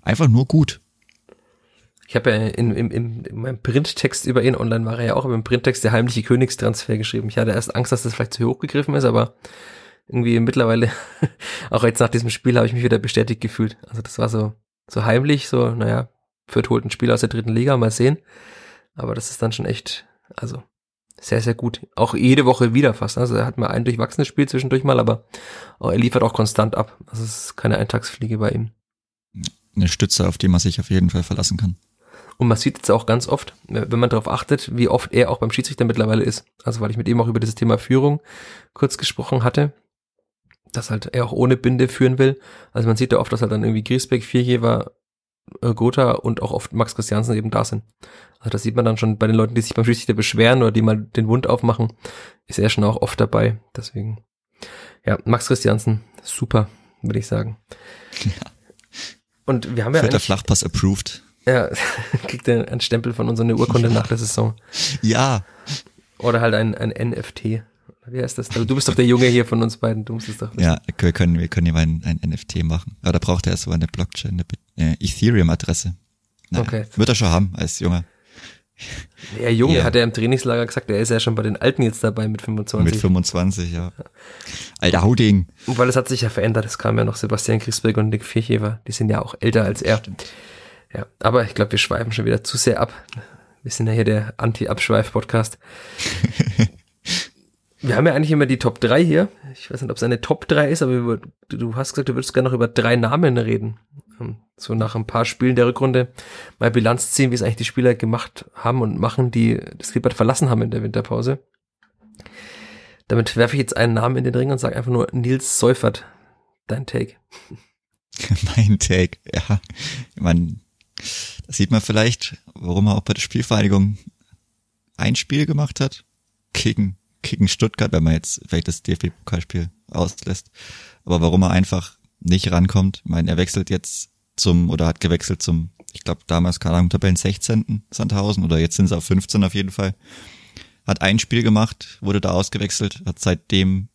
einfach nur gut. Ich habe ja in, in, in, in meinem Printtext über ihn online war er ja auch im Printtext der heimliche Königstransfer geschrieben. Ich hatte erst Angst, dass das vielleicht zu hoch gegriffen ist, aber irgendwie mittlerweile, auch jetzt nach diesem Spiel, habe ich mich wieder bestätigt gefühlt. Also das war so, so heimlich, so, naja, Fürth holt ein Spiel aus der dritten Liga, mal sehen. Aber das ist dann schon echt, also sehr, sehr gut. Auch jede Woche wieder fast. Also er hat mal ein durchwachsenes Spiel zwischendurch mal, aber er liefert auch konstant ab. Also es ist keine Eintagsfliege bei ihm. Eine Stütze, auf die man sich auf jeden Fall verlassen kann. Und man sieht jetzt auch ganz oft, wenn man darauf achtet, wie oft er auch beim Schiedsrichter mittlerweile ist. Also weil ich mit ihm auch über dieses Thema Führung kurz gesprochen hatte dass halt er auch ohne Binde führen will. Also man sieht ja oft, dass halt dann irgendwie Griesbeck, Vierjever, äh, Gotha und auch oft Max Christiansen eben da sind. Also das sieht man dann schon bei den Leuten, die sich beim Schiedsrichter beschweren oder die mal den Wund aufmachen, ist er schon auch oft dabei. Deswegen, ja, Max Christiansen, super, würde ich sagen. Ja. Und wir haben ja der Flachpass approved. Ja, kriegt er einen Stempel von uns, eine Urkunde nach der Saison. Ja. Oder halt ein, ein NFT Wie heißt das? Du bist doch der Junge hier von uns beiden, du musst es doch wissen. Ja, wir können, wir können hier ein, ein NFT machen. Aber da braucht er erst mal eine Blockchain, eine äh, Ethereum-Adresse. okay. Wird er schon haben als Junger. Ja, jung yeah. hat er im Trainingslager gesagt, er ist ja schon bei den Alten jetzt dabei mit 25. Mit 25, ja. Alter Hauding. Und weil es hat sich ja verändert, es kam ja noch Sebastian Griesbeck und Nick Vierchever, die sind ja auch älter als er. Stimmt. Ja, aber ich glaube, wir schweifen schon wieder zu sehr ab. Wir sind ja hier der Anti-Abschweif-Podcast. wir haben ja eigentlich immer die Top 3 hier. Ich weiß nicht, ob es eine Top 3 ist, aber du hast gesagt, du würdest gerne noch über drei Namen reden. Ähm, so nach ein paar Spielen der Rückrunde mal Bilanz ziehen, wie es eigentlich die Spieler gemacht haben und machen, die das Klippert verlassen haben in der Winterpause. Damit werfe ich jetzt einen Namen in den Ring und sage einfach nur Nils Seufert. Dein Take. mein Take, ja. Ich das sieht man vielleicht, warum er auch bei der Spielvereinigung ein Spiel gemacht hat. Gegen, gegen Stuttgart, wenn man jetzt vielleicht das DFB-Pokalspiel auslässt. Aber warum er einfach nicht rankommt. Ich meine, er wechselt jetzt zum, oder hat gewechselt zum, ich glaube damals, keine Ahnung, Tabellen 16. Sandhausen oder jetzt sind sie auf 15 auf jeden Fall. Hat ein Spiel gemacht, wurde da ausgewechselt, hat seitdem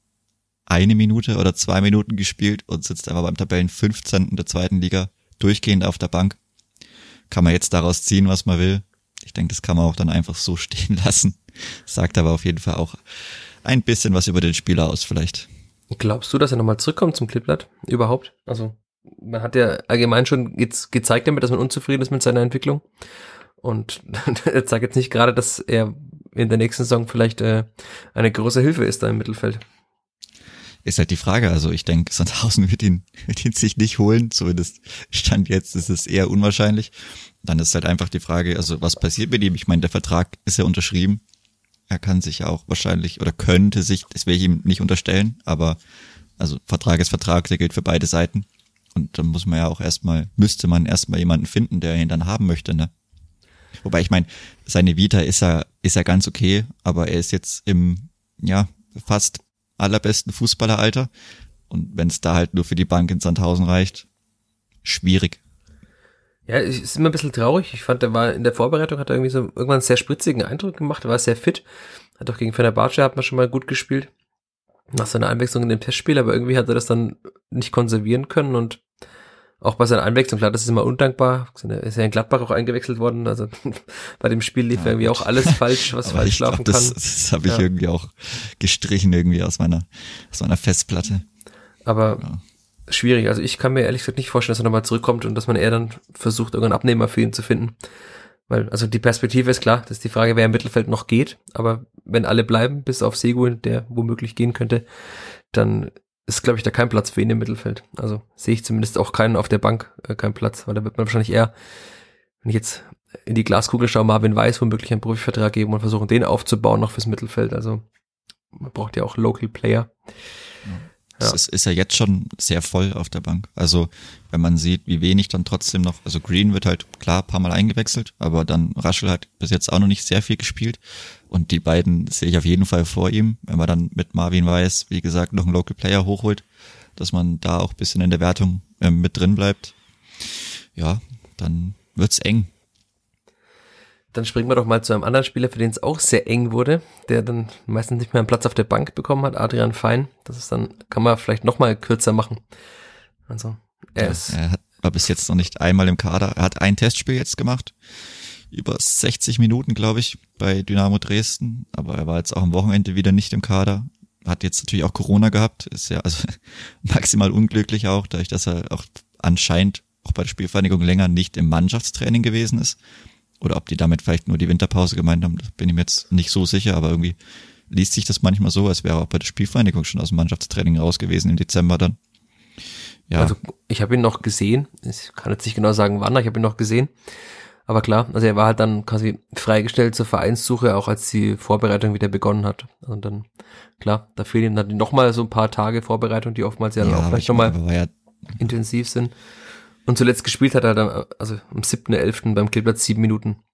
eine Minute oder zwei Minuten gespielt und sitzt aber beim Tabellen 15. der zweiten Liga durchgehend auf der Bank. Kann man jetzt daraus ziehen, was man will. Ich denke, das kann man auch dann einfach so stehen lassen. Sagt aber auf jeden Fall auch ein bisschen was über den Spieler aus vielleicht. Glaubst du, dass er nochmal zurückkommt zum Klippblatt? Überhaupt? Also, man hat ja allgemein schon jetzt gezeigt damit, dass man unzufrieden ist mit seiner Entwicklung. Und er zeigt jetzt nicht gerade, dass er in der nächsten Saison vielleicht äh, eine große Hilfe ist da im Mittelfeld. Ist halt die Frage. Also ich denke, Sandhausen wird ihn, wird ihn sich nicht holen. Zumindest Stand jetzt ist es eher unwahrscheinlich. Dann ist halt einfach die Frage, also was passiert mit ihm? Ich meine, der Vertrag ist ja unterschrieben er kann sich auch wahrscheinlich oder könnte sich, das will ich ihm nicht unterstellen, aber also Vertrag ist Vertrag, der gilt für beide Seiten. Und dann muss man ja auch erstmal, müsste man erstmal jemanden finden, der ihn dann haben möchte, ne? Wobei ich meine, seine Vita ist ja, ist ja ganz okay, aber er ist jetzt im, ja, fast allerbesten Fußballeralter. Und wenn es da halt nur für die Bank in Sandhausen reicht, schwierig. Ja, es ist immer ein bisschen traurig. Ich fand, der war in der Vorbereitung, hat er irgendwie so irgendwann einen sehr spritzigen Eindruck gemacht, er war sehr fit. Hat auch gegen Fenerbahce hat man schon mal gut gespielt. Nach seiner Einwechslung in dem Testspiel, aber irgendwie hat er das dann nicht konservieren können und auch bei seiner Einwechslung, klar, das ist immer undankbar. Er ist ja in Gladbach auch eingewechselt worden. Also bei dem Spiel lief ja, irgendwie auch alles falsch, was falsch glaub, laufen das, kann. Das habe ich ja. irgendwie auch gestrichen irgendwie aus meiner, aus meiner Festplatte. Aber ja schwierig. Also ich kann mir ehrlich gesagt nicht vorstellen, dass er nochmal zurückkommt und dass man eher dann versucht, irgendeinen Abnehmer für ihn zu finden. Weil, also die Perspektive ist klar, das ist die Frage, wer im Mittelfeld noch geht. Aber wenn alle bleiben, bis auf Segu, der womöglich gehen könnte, dann ist, glaube ich, da kein Platz für ihn im Mittelfeld. Also sehe ich zumindest auch keinen auf der Bank, äh, keinen Platz, weil da wird man wahrscheinlich eher, wenn ich jetzt in die Glaskugel schaue, Marvin Weiß womöglich einen Profivertrag geben und versuchen, den aufzubauen noch fürs Mittelfeld. Also man braucht ja auch Local Player. Es ist, ist ja jetzt schon sehr voll auf der Bank. Also wenn man sieht, wie wenig dann trotzdem noch, also Green wird halt klar paar Mal eingewechselt, aber dann Russell hat bis jetzt auch noch nicht sehr viel gespielt. Und die beiden sehe ich auf jeden Fall vor ihm, wenn man dann mit Marvin Weiß, wie gesagt, noch einen Local Player hochholt, dass man da auch bisschen in der Wertung äh, mit drin bleibt. Ja, dann wird's eng. Dann springen wir doch mal zu einem anderen Spieler, für den es auch sehr eng wurde, der dann meistens nicht mehr einen Platz auf der Bank bekommen hat, Adrian Fein. Das ist dann, kann man vielleicht noch mal kürzer machen. Also, er ist. Er hat, war bis jetzt noch nicht einmal im Kader. Er hat ein Testspiel jetzt gemacht. Über 60 Minuten, glaube ich, bei Dynamo Dresden. Aber er war jetzt auch am Wochenende wieder nicht im Kader. Hat jetzt natürlich auch Corona gehabt. Ist ja also maximal unglücklich auch, dadurch, dass er auch anscheinend auch bei der Spielvereinigung länger nicht im Mannschaftstraining gewesen ist. Oder ob die damit vielleicht nur die Winterpause gemeint haben, bin ich mir jetzt nicht so sicher, aber irgendwie liest sich das manchmal so, als wäre auch bei der Spielvereinigung schon aus dem Mannschaftstraining raus gewesen im Dezember dann. Ja. Also ich habe ihn noch gesehen, ich kann jetzt nicht genau sagen wann, ich habe ihn noch gesehen. Aber klar, also er war halt dann quasi freigestellt zur Vereinssuche, auch als die Vorbereitung wieder begonnen hat. Und dann, klar, da fehlen ihm dann nochmal so ein paar Tage Vorbereitung, die oftmals ja, ja auch vielleicht nochmal ja intensiv sind. Und zuletzt gespielt hat er dann, also am 7.11. beim Kleeblatt sieben Minuten.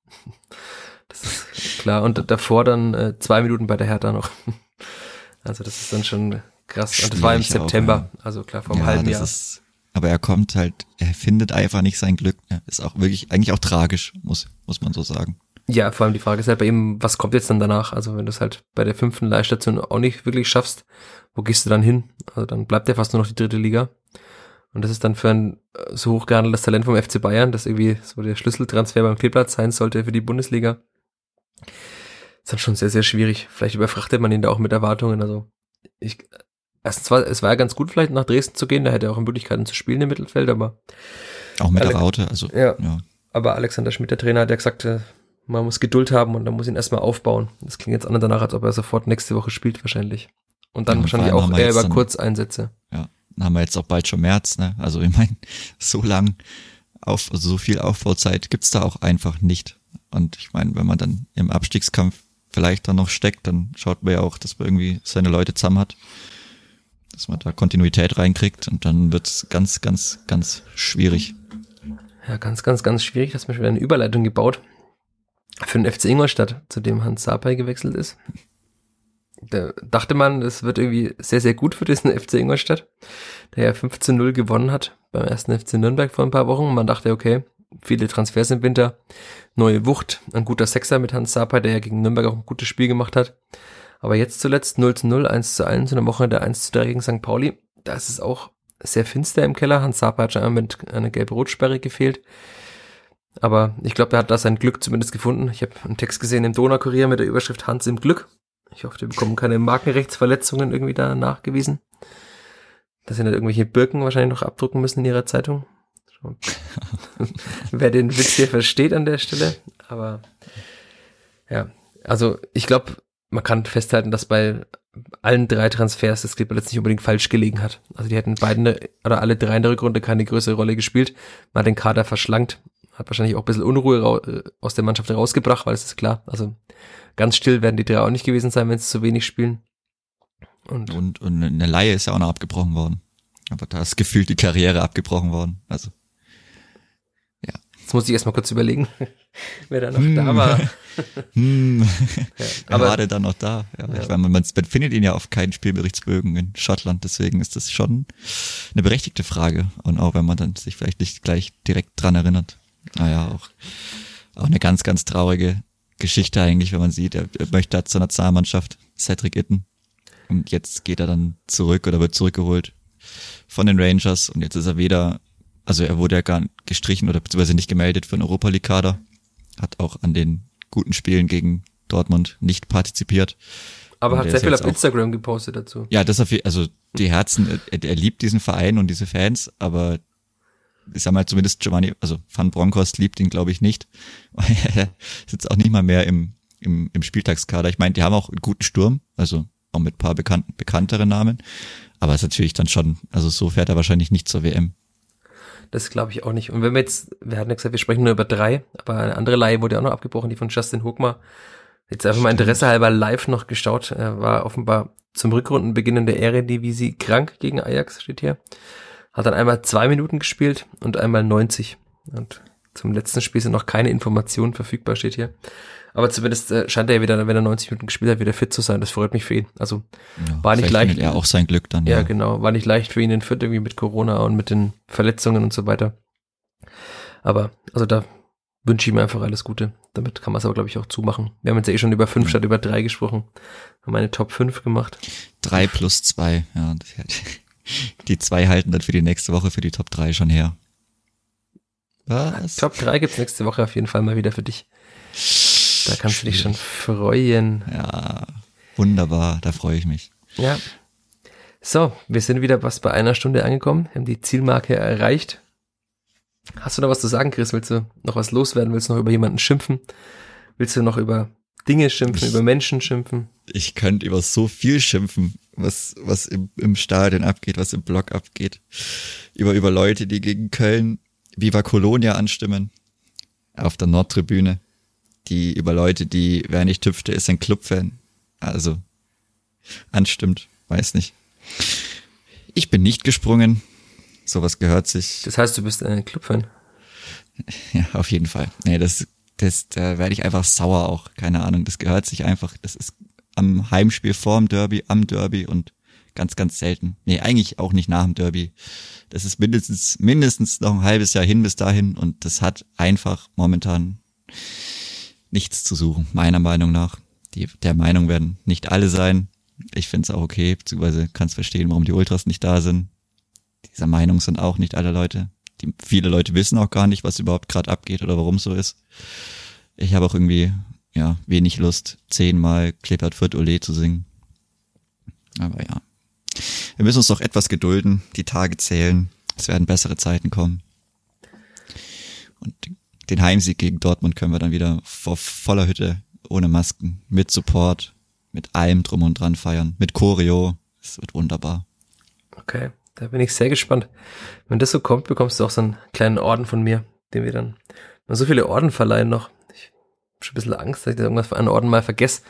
Das ist klar. Und davor dann äh, zwei Minuten bei der Hertha noch. Also das ist dann schon krass. Und das war im September, auch, also klar, vor einem ja, halben Jahr. Ist, aber er kommt halt, er findet einfach nicht sein Glück. Ja, ist auch wirklich, eigentlich auch tragisch, muss, muss man so sagen. Ja, vor allem die Frage ist halt bei ihm, was kommt jetzt dann danach? Also wenn du es halt bei der fünften Leihstation auch nicht wirklich schaffst, wo gehst du dann hin? Also dann bleibt ja fast nur noch die dritte Liga. Und das ist dann für ein äh, so hochgehandeltes Talent vom FC Bayern, das irgendwie so der Schlüsseltransfer beim Kleeblatt sein sollte für die Bundesliga. Ist dann schon sehr, sehr schwierig. Vielleicht überfrachtet man ihn da auch mit Erwartungen. Also ich, erstens war, es war ja ganz gut, vielleicht nach Dresden zu gehen, da hätte er auch Möglichkeiten zu spielen im Mittelfeld, aber. Auch mit Ale der Raute, also. Ja, ja. Aber Alexander Schmidt, der Trainer, hat ja gesagt, äh, man muss Geduld haben und dann muss ihn erstmal aufbauen. Das klingt jetzt an danach, als ob er sofort nächste Woche spielt, wahrscheinlich. Und dann ja, wahrscheinlich auch eher über Kurzeinsätze. Ja, dann haben wir jetzt auch bald schon März, ne? Also ich meine, so lang auf, also so viel Aufbauzeit gibt's da auch einfach nicht. Und ich meine, wenn man dann im Abstiegskampf vielleicht dann noch steckt, dann schaut man ja auch, dass man irgendwie seine Leute zusammen hat, dass man da Kontinuität reinkriegt und dann wird's ganz, ganz, ganz schwierig. Ja, ganz, ganz, ganz schwierig. dass man schon wieder eine Überleitung gebaut für den FC Ingolstadt, zu dem Hans Sapai gewechselt ist. Da dachte man, es wird irgendwie sehr, sehr gut für diesen FC Ingolstadt, der ja 15-0 gewonnen hat beim ersten FC Nürnberg vor ein paar Wochen. Man dachte, okay, viele Transfers im Winter, neue Wucht, ein guter Sechser mit Hans Sapai, der ja gegen Nürnberg auch ein gutes Spiel gemacht hat. Aber jetzt zuletzt 0 zu 0, 1 zu 1 in der Woche der 1 zu 3 gegen St. Pauli. Da ist es auch sehr finster im Keller. Hans Sapai hat schon einmal mit einer gelb-rot-Sperre gefehlt. Aber ich glaube, er hat da sein Glück zumindest gefunden. Ich habe einen Text gesehen im Donaukurier mit der Überschrift Hans im Glück. Ich hoffe, die bekommen keine Markenrechtsverletzungen irgendwie da nachgewiesen. Dass sie nicht irgendwelche Birken wahrscheinlich noch abdrucken müssen in ihrer Zeitung. Wer den Witz hier versteht an der Stelle. Aber ja, also ich glaube, man kann festhalten, dass bei allen drei Transfers das Clipper jetzt nicht unbedingt falsch gelegen hat. Also die hätten beiden oder alle drei in der Rückrunde keine größere Rolle gespielt. Man hat den Kader verschlankt hat wahrscheinlich auch ein bisschen Unruhe äh, aus der Mannschaft rausgebracht, weil es ist klar, also ganz still werden die drei auch nicht gewesen sein, wenn sie zu wenig spielen. Und, und, und eine Laie ist ja auch noch abgebrochen worden. Aber da ist gefühlt die Karriere abgebrochen worden. Also. Jetzt muss ich erstmal kurz überlegen, wer da noch hm. da war. hm. ja, aber war der dann noch da? Ja, ja. Ich meine, man, man findet ihn ja auf keinen Spielberichtsbögen in Schottland, deswegen ist das schon eine berechtigte Frage. Und auch wenn man dann sich vielleicht nicht gleich direkt dran erinnert. Naja, auch, auch eine ganz, ganz traurige Geschichte eigentlich, wenn man sieht, er, er möchte zur Nationalmannschaft, Cedric Itten. Und jetzt geht er dann zurück oder wird zurückgeholt von den Rangers und jetzt ist er weder, also er wurde ja gar gestrichen oder beziehungsweise nicht gemeldet für den Europa League Kader, hat auch an den guten Spielen gegen Dortmund nicht partizipiert. Aber hat sehr viel auf Instagram gepostet dazu. Ja, das auf, also die Herzen, er, er liebt diesen Verein und diese Fans, aber ich sag mal zumindest Giovanni, also Van Bronckhorst liebt ihn, glaube ich, nicht. er jetzt auch nicht mal mehr im, im, im Spieltagskader. Ich meine, die haben auch einen guten Sturm, also auch mit paar bekannten, bekannteren Namen. Aber es ist natürlich dann schon, also so fährt er wahrscheinlich nicht zur WM. Das glaube ich auch nicht. Und wenn wir jetzt, wir hatten ja gesagt, wir sprechen nur über drei, aber eine andere Leihe wurde auch noch abgebrochen, die von Justin Hookmar. Jetzt einfach mal Interesse halber live noch geschaut. Er war offenbar zum Rückrundenbeginn in der Eredivisie krank gegen Ajax, steht hier. Hat dann einmal zwei Minuten gespielt und einmal 90. Und zum letzten Spiel sind noch keine Informationen verfügbar, steht hier. Aber zumindest äh, scheint er ja wieder, wenn er 90 Minuten gespielt hat, wieder fit zu sein. Das freut mich für ihn. Also ja, war nicht leicht. Er auch sein Glück dann. Ja, ja, genau. War nicht leicht für ihn in Fürth irgendwie mit Corona und mit den Verletzungen und so weiter. Aber also da wünsche ich ihm einfach alles Gute. Damit kann man es aber, glaube ich, auch zumachen. Wir haben jetzt ja eh schon über fünf ja. statt über drei gesprochen. Haben eine Top 5 gemacht. Drei plus zwei, ja. Die zwei halten dann für die nächste Woche für die Top 3 schon her. Was? Top 3 gibt's nächste Woche auf jeden Fall mal wieder für dich. Da kannst du dich schon freuen. Ja, wunderbar, da freue ich mich. Ja. So, wir sind wieder was bei einer Stunde angekommen, haben die Zielmarke erreicht. Hast du noch was zu sagen, Chris? Willst du noch was loswerden? Willst du noch über jemanden schimpfen? Willst du noch über Dinge schimpfen, ich, über Menschen schimpfen? Ich könnte über so viel schimpfen was, was im, im Stadion abgeht, was im Block abgeht. Über, über Leute, die gegen Köln Viva Colonia anstimmen. Auf der Nordtribüne. Die über Leute, die, wer nicht hüpfte, ist ein Clubfan. Also, anstimmt. Weiß nicht. Ich bin nicht gesprungen. Sowas gehört sich. Das heißt, du bist ein Clubfan? Ja, auf jeden Fall. Nee, das, das, da werde ich einfach sauer auch. Keine Ahnung. Das gehört sich einfach. Das ist am Heimspiel vorm Derby, am Derby und ganz, ganz selten. Nee, eigentlich auch nicht nach dem Derby. Das ist mindestens, mindestens noch ein halbes Jahr hin bis dahin und das hat einfach momentan nichts zu suchen, meiner Meinung nach. Die, der Meinung werden nicht alle sein. Ich finde es auch okay, beziehungsweise kann verstehen, warum die Ultras nicht da sind. Dieser Meinung sind auch nicht alle Leute. Die, viele Leute wissen auch gar nicht, was überhaupt gerade abgeht oder warum so ist. Ich habe auch irgendwie ja wenig Lust, zehnmal Klippert Fürth Ole zu singen. Aber ja, wir müssen uns doch etwas gedulden, die Tage zählen. Es werden bessere Zeiten kommen. Und den Heimsieg gegen Dortmund können wir dann wieder vor voller Hütte, ohne Masken, mit Support, mit allem drum und dran feiern, mit Choreo. Es wird wunderbar. Okay, da bin ich sehr gespannt. Wenn das so kommt, bekommst du auch so einen kleinen Orden von mir, den wir dann so viele Orden verleihen noch. Ich habe schon ein bisschen Angst, dass ich irgendwas für einen Orden mal vergesse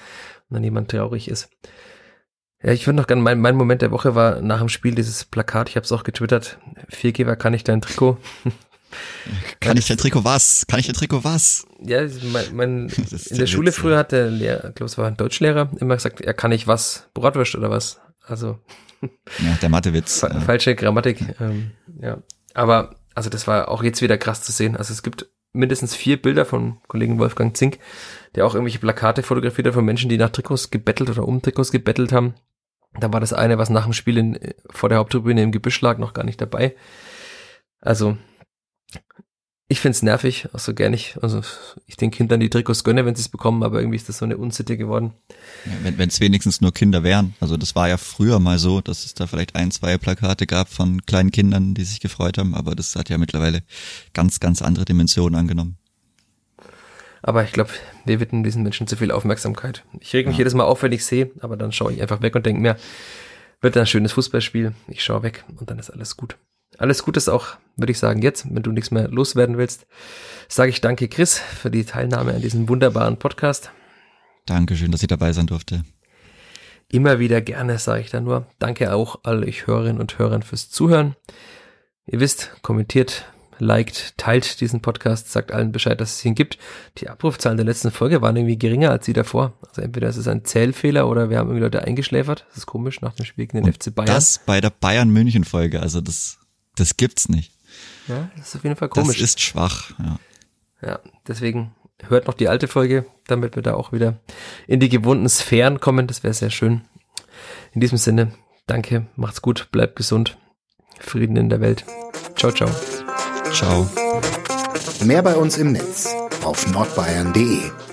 und dann jemand traurig ist. Ja, ich würde noch gerne, mein, mein Moment der Woche war nach dem Spiel dieses Plakat, ich habe es auch getwittert, Viergeber kann ich dein Trikot. Kann ich dein Trikot was? Kann ich dein Trikot was? Ja, mein, mein in der Schule Witz, früher hat der Lehrer, ich glaube es war ein Deutschlehrer, immer gesagt, er kann ich was, Bratwurst oder was. Also ja, der Mathewitz. Fa ja. Falsche Grammatik. Ähm, ja, aber also das war auch jetzt wieder krass zu sehen. Also es gibt mindestens vier Bilder von Kollegen Wolfgang Zink, der auch irgendwelche Plakate fotografiert hat von Menschen, die nach Trikots gebettelt oder um Trikots gebettelt haben. Da war das eine, was nach dem Spiel in, vor der Haupttribüne im Gebüsch lag, noch gar nicht dabei. Also ich find's nervig, auch so gern ich, also ich den Kindern die Trikots gönne, wenn sie es bekommen, aber irgendwie ist das so eine Unsitte geworden. Ja, wenn es wenigstens nur Kinder wären. Also das war ja früher mal so, dass es da vielleicht ein, zwei Plakate gab von kleinen Kindern, die sich gefreut haben, aber das hat ja mittlerweile ganz, ganz andere Dimensionen angenommen. Aber ich glaube, wir widmen diesen Menschen zu viel Aufmerksamkeit. Ich reg mich ja. jedes Mal auf, wenn ich sehe, aber dann schaue ich einfach weg und denke mir, wird ein schönes Fußballspiel, ich schaue weg und dann ist alles gut. Alles Gute ist auch, würde ich sagen, jetzt, wenn du nichts mehr loswerden willst, sage ich danke Chris für die Teilnahme an diesem wunderbaren Podcast. Dankeschön, dass ich dabei sein durfte. Immer wieder gerne, sage ich da nur. Danke auch all euch Hörerinnen und Hörern fürs Zuhören. Ihr wisst, kommentiert, liked, teilt diesen Podcast, sagt allen Bescheid, dass es ihn gibt. Die Abrufzahlen der letzten Folge waren irgendwie geringer als die davor. Also entweder ist es ein Zählfehler oder wir haben irgendwie Leute eingeschläfert. Das ist komisch nach dem Spiel gegen den und FC Bayern. Das bei der Bayern München Folge, also das das gibt's nicht. Ja, das ist auf jeden Fall komisch. Das ist schwach, ja. Ja, deswegen hört noch die alte Folge, damit wir da auch wieder in die gewohnten Sphären kommen. Das wäre sehr schön. In diesem Sinne, danke, macht's gut, bleibt gesund. Frieden in der Welt. Ciao, ciao. Ciao. Mehr bei uns im Netz auf nordbayern.de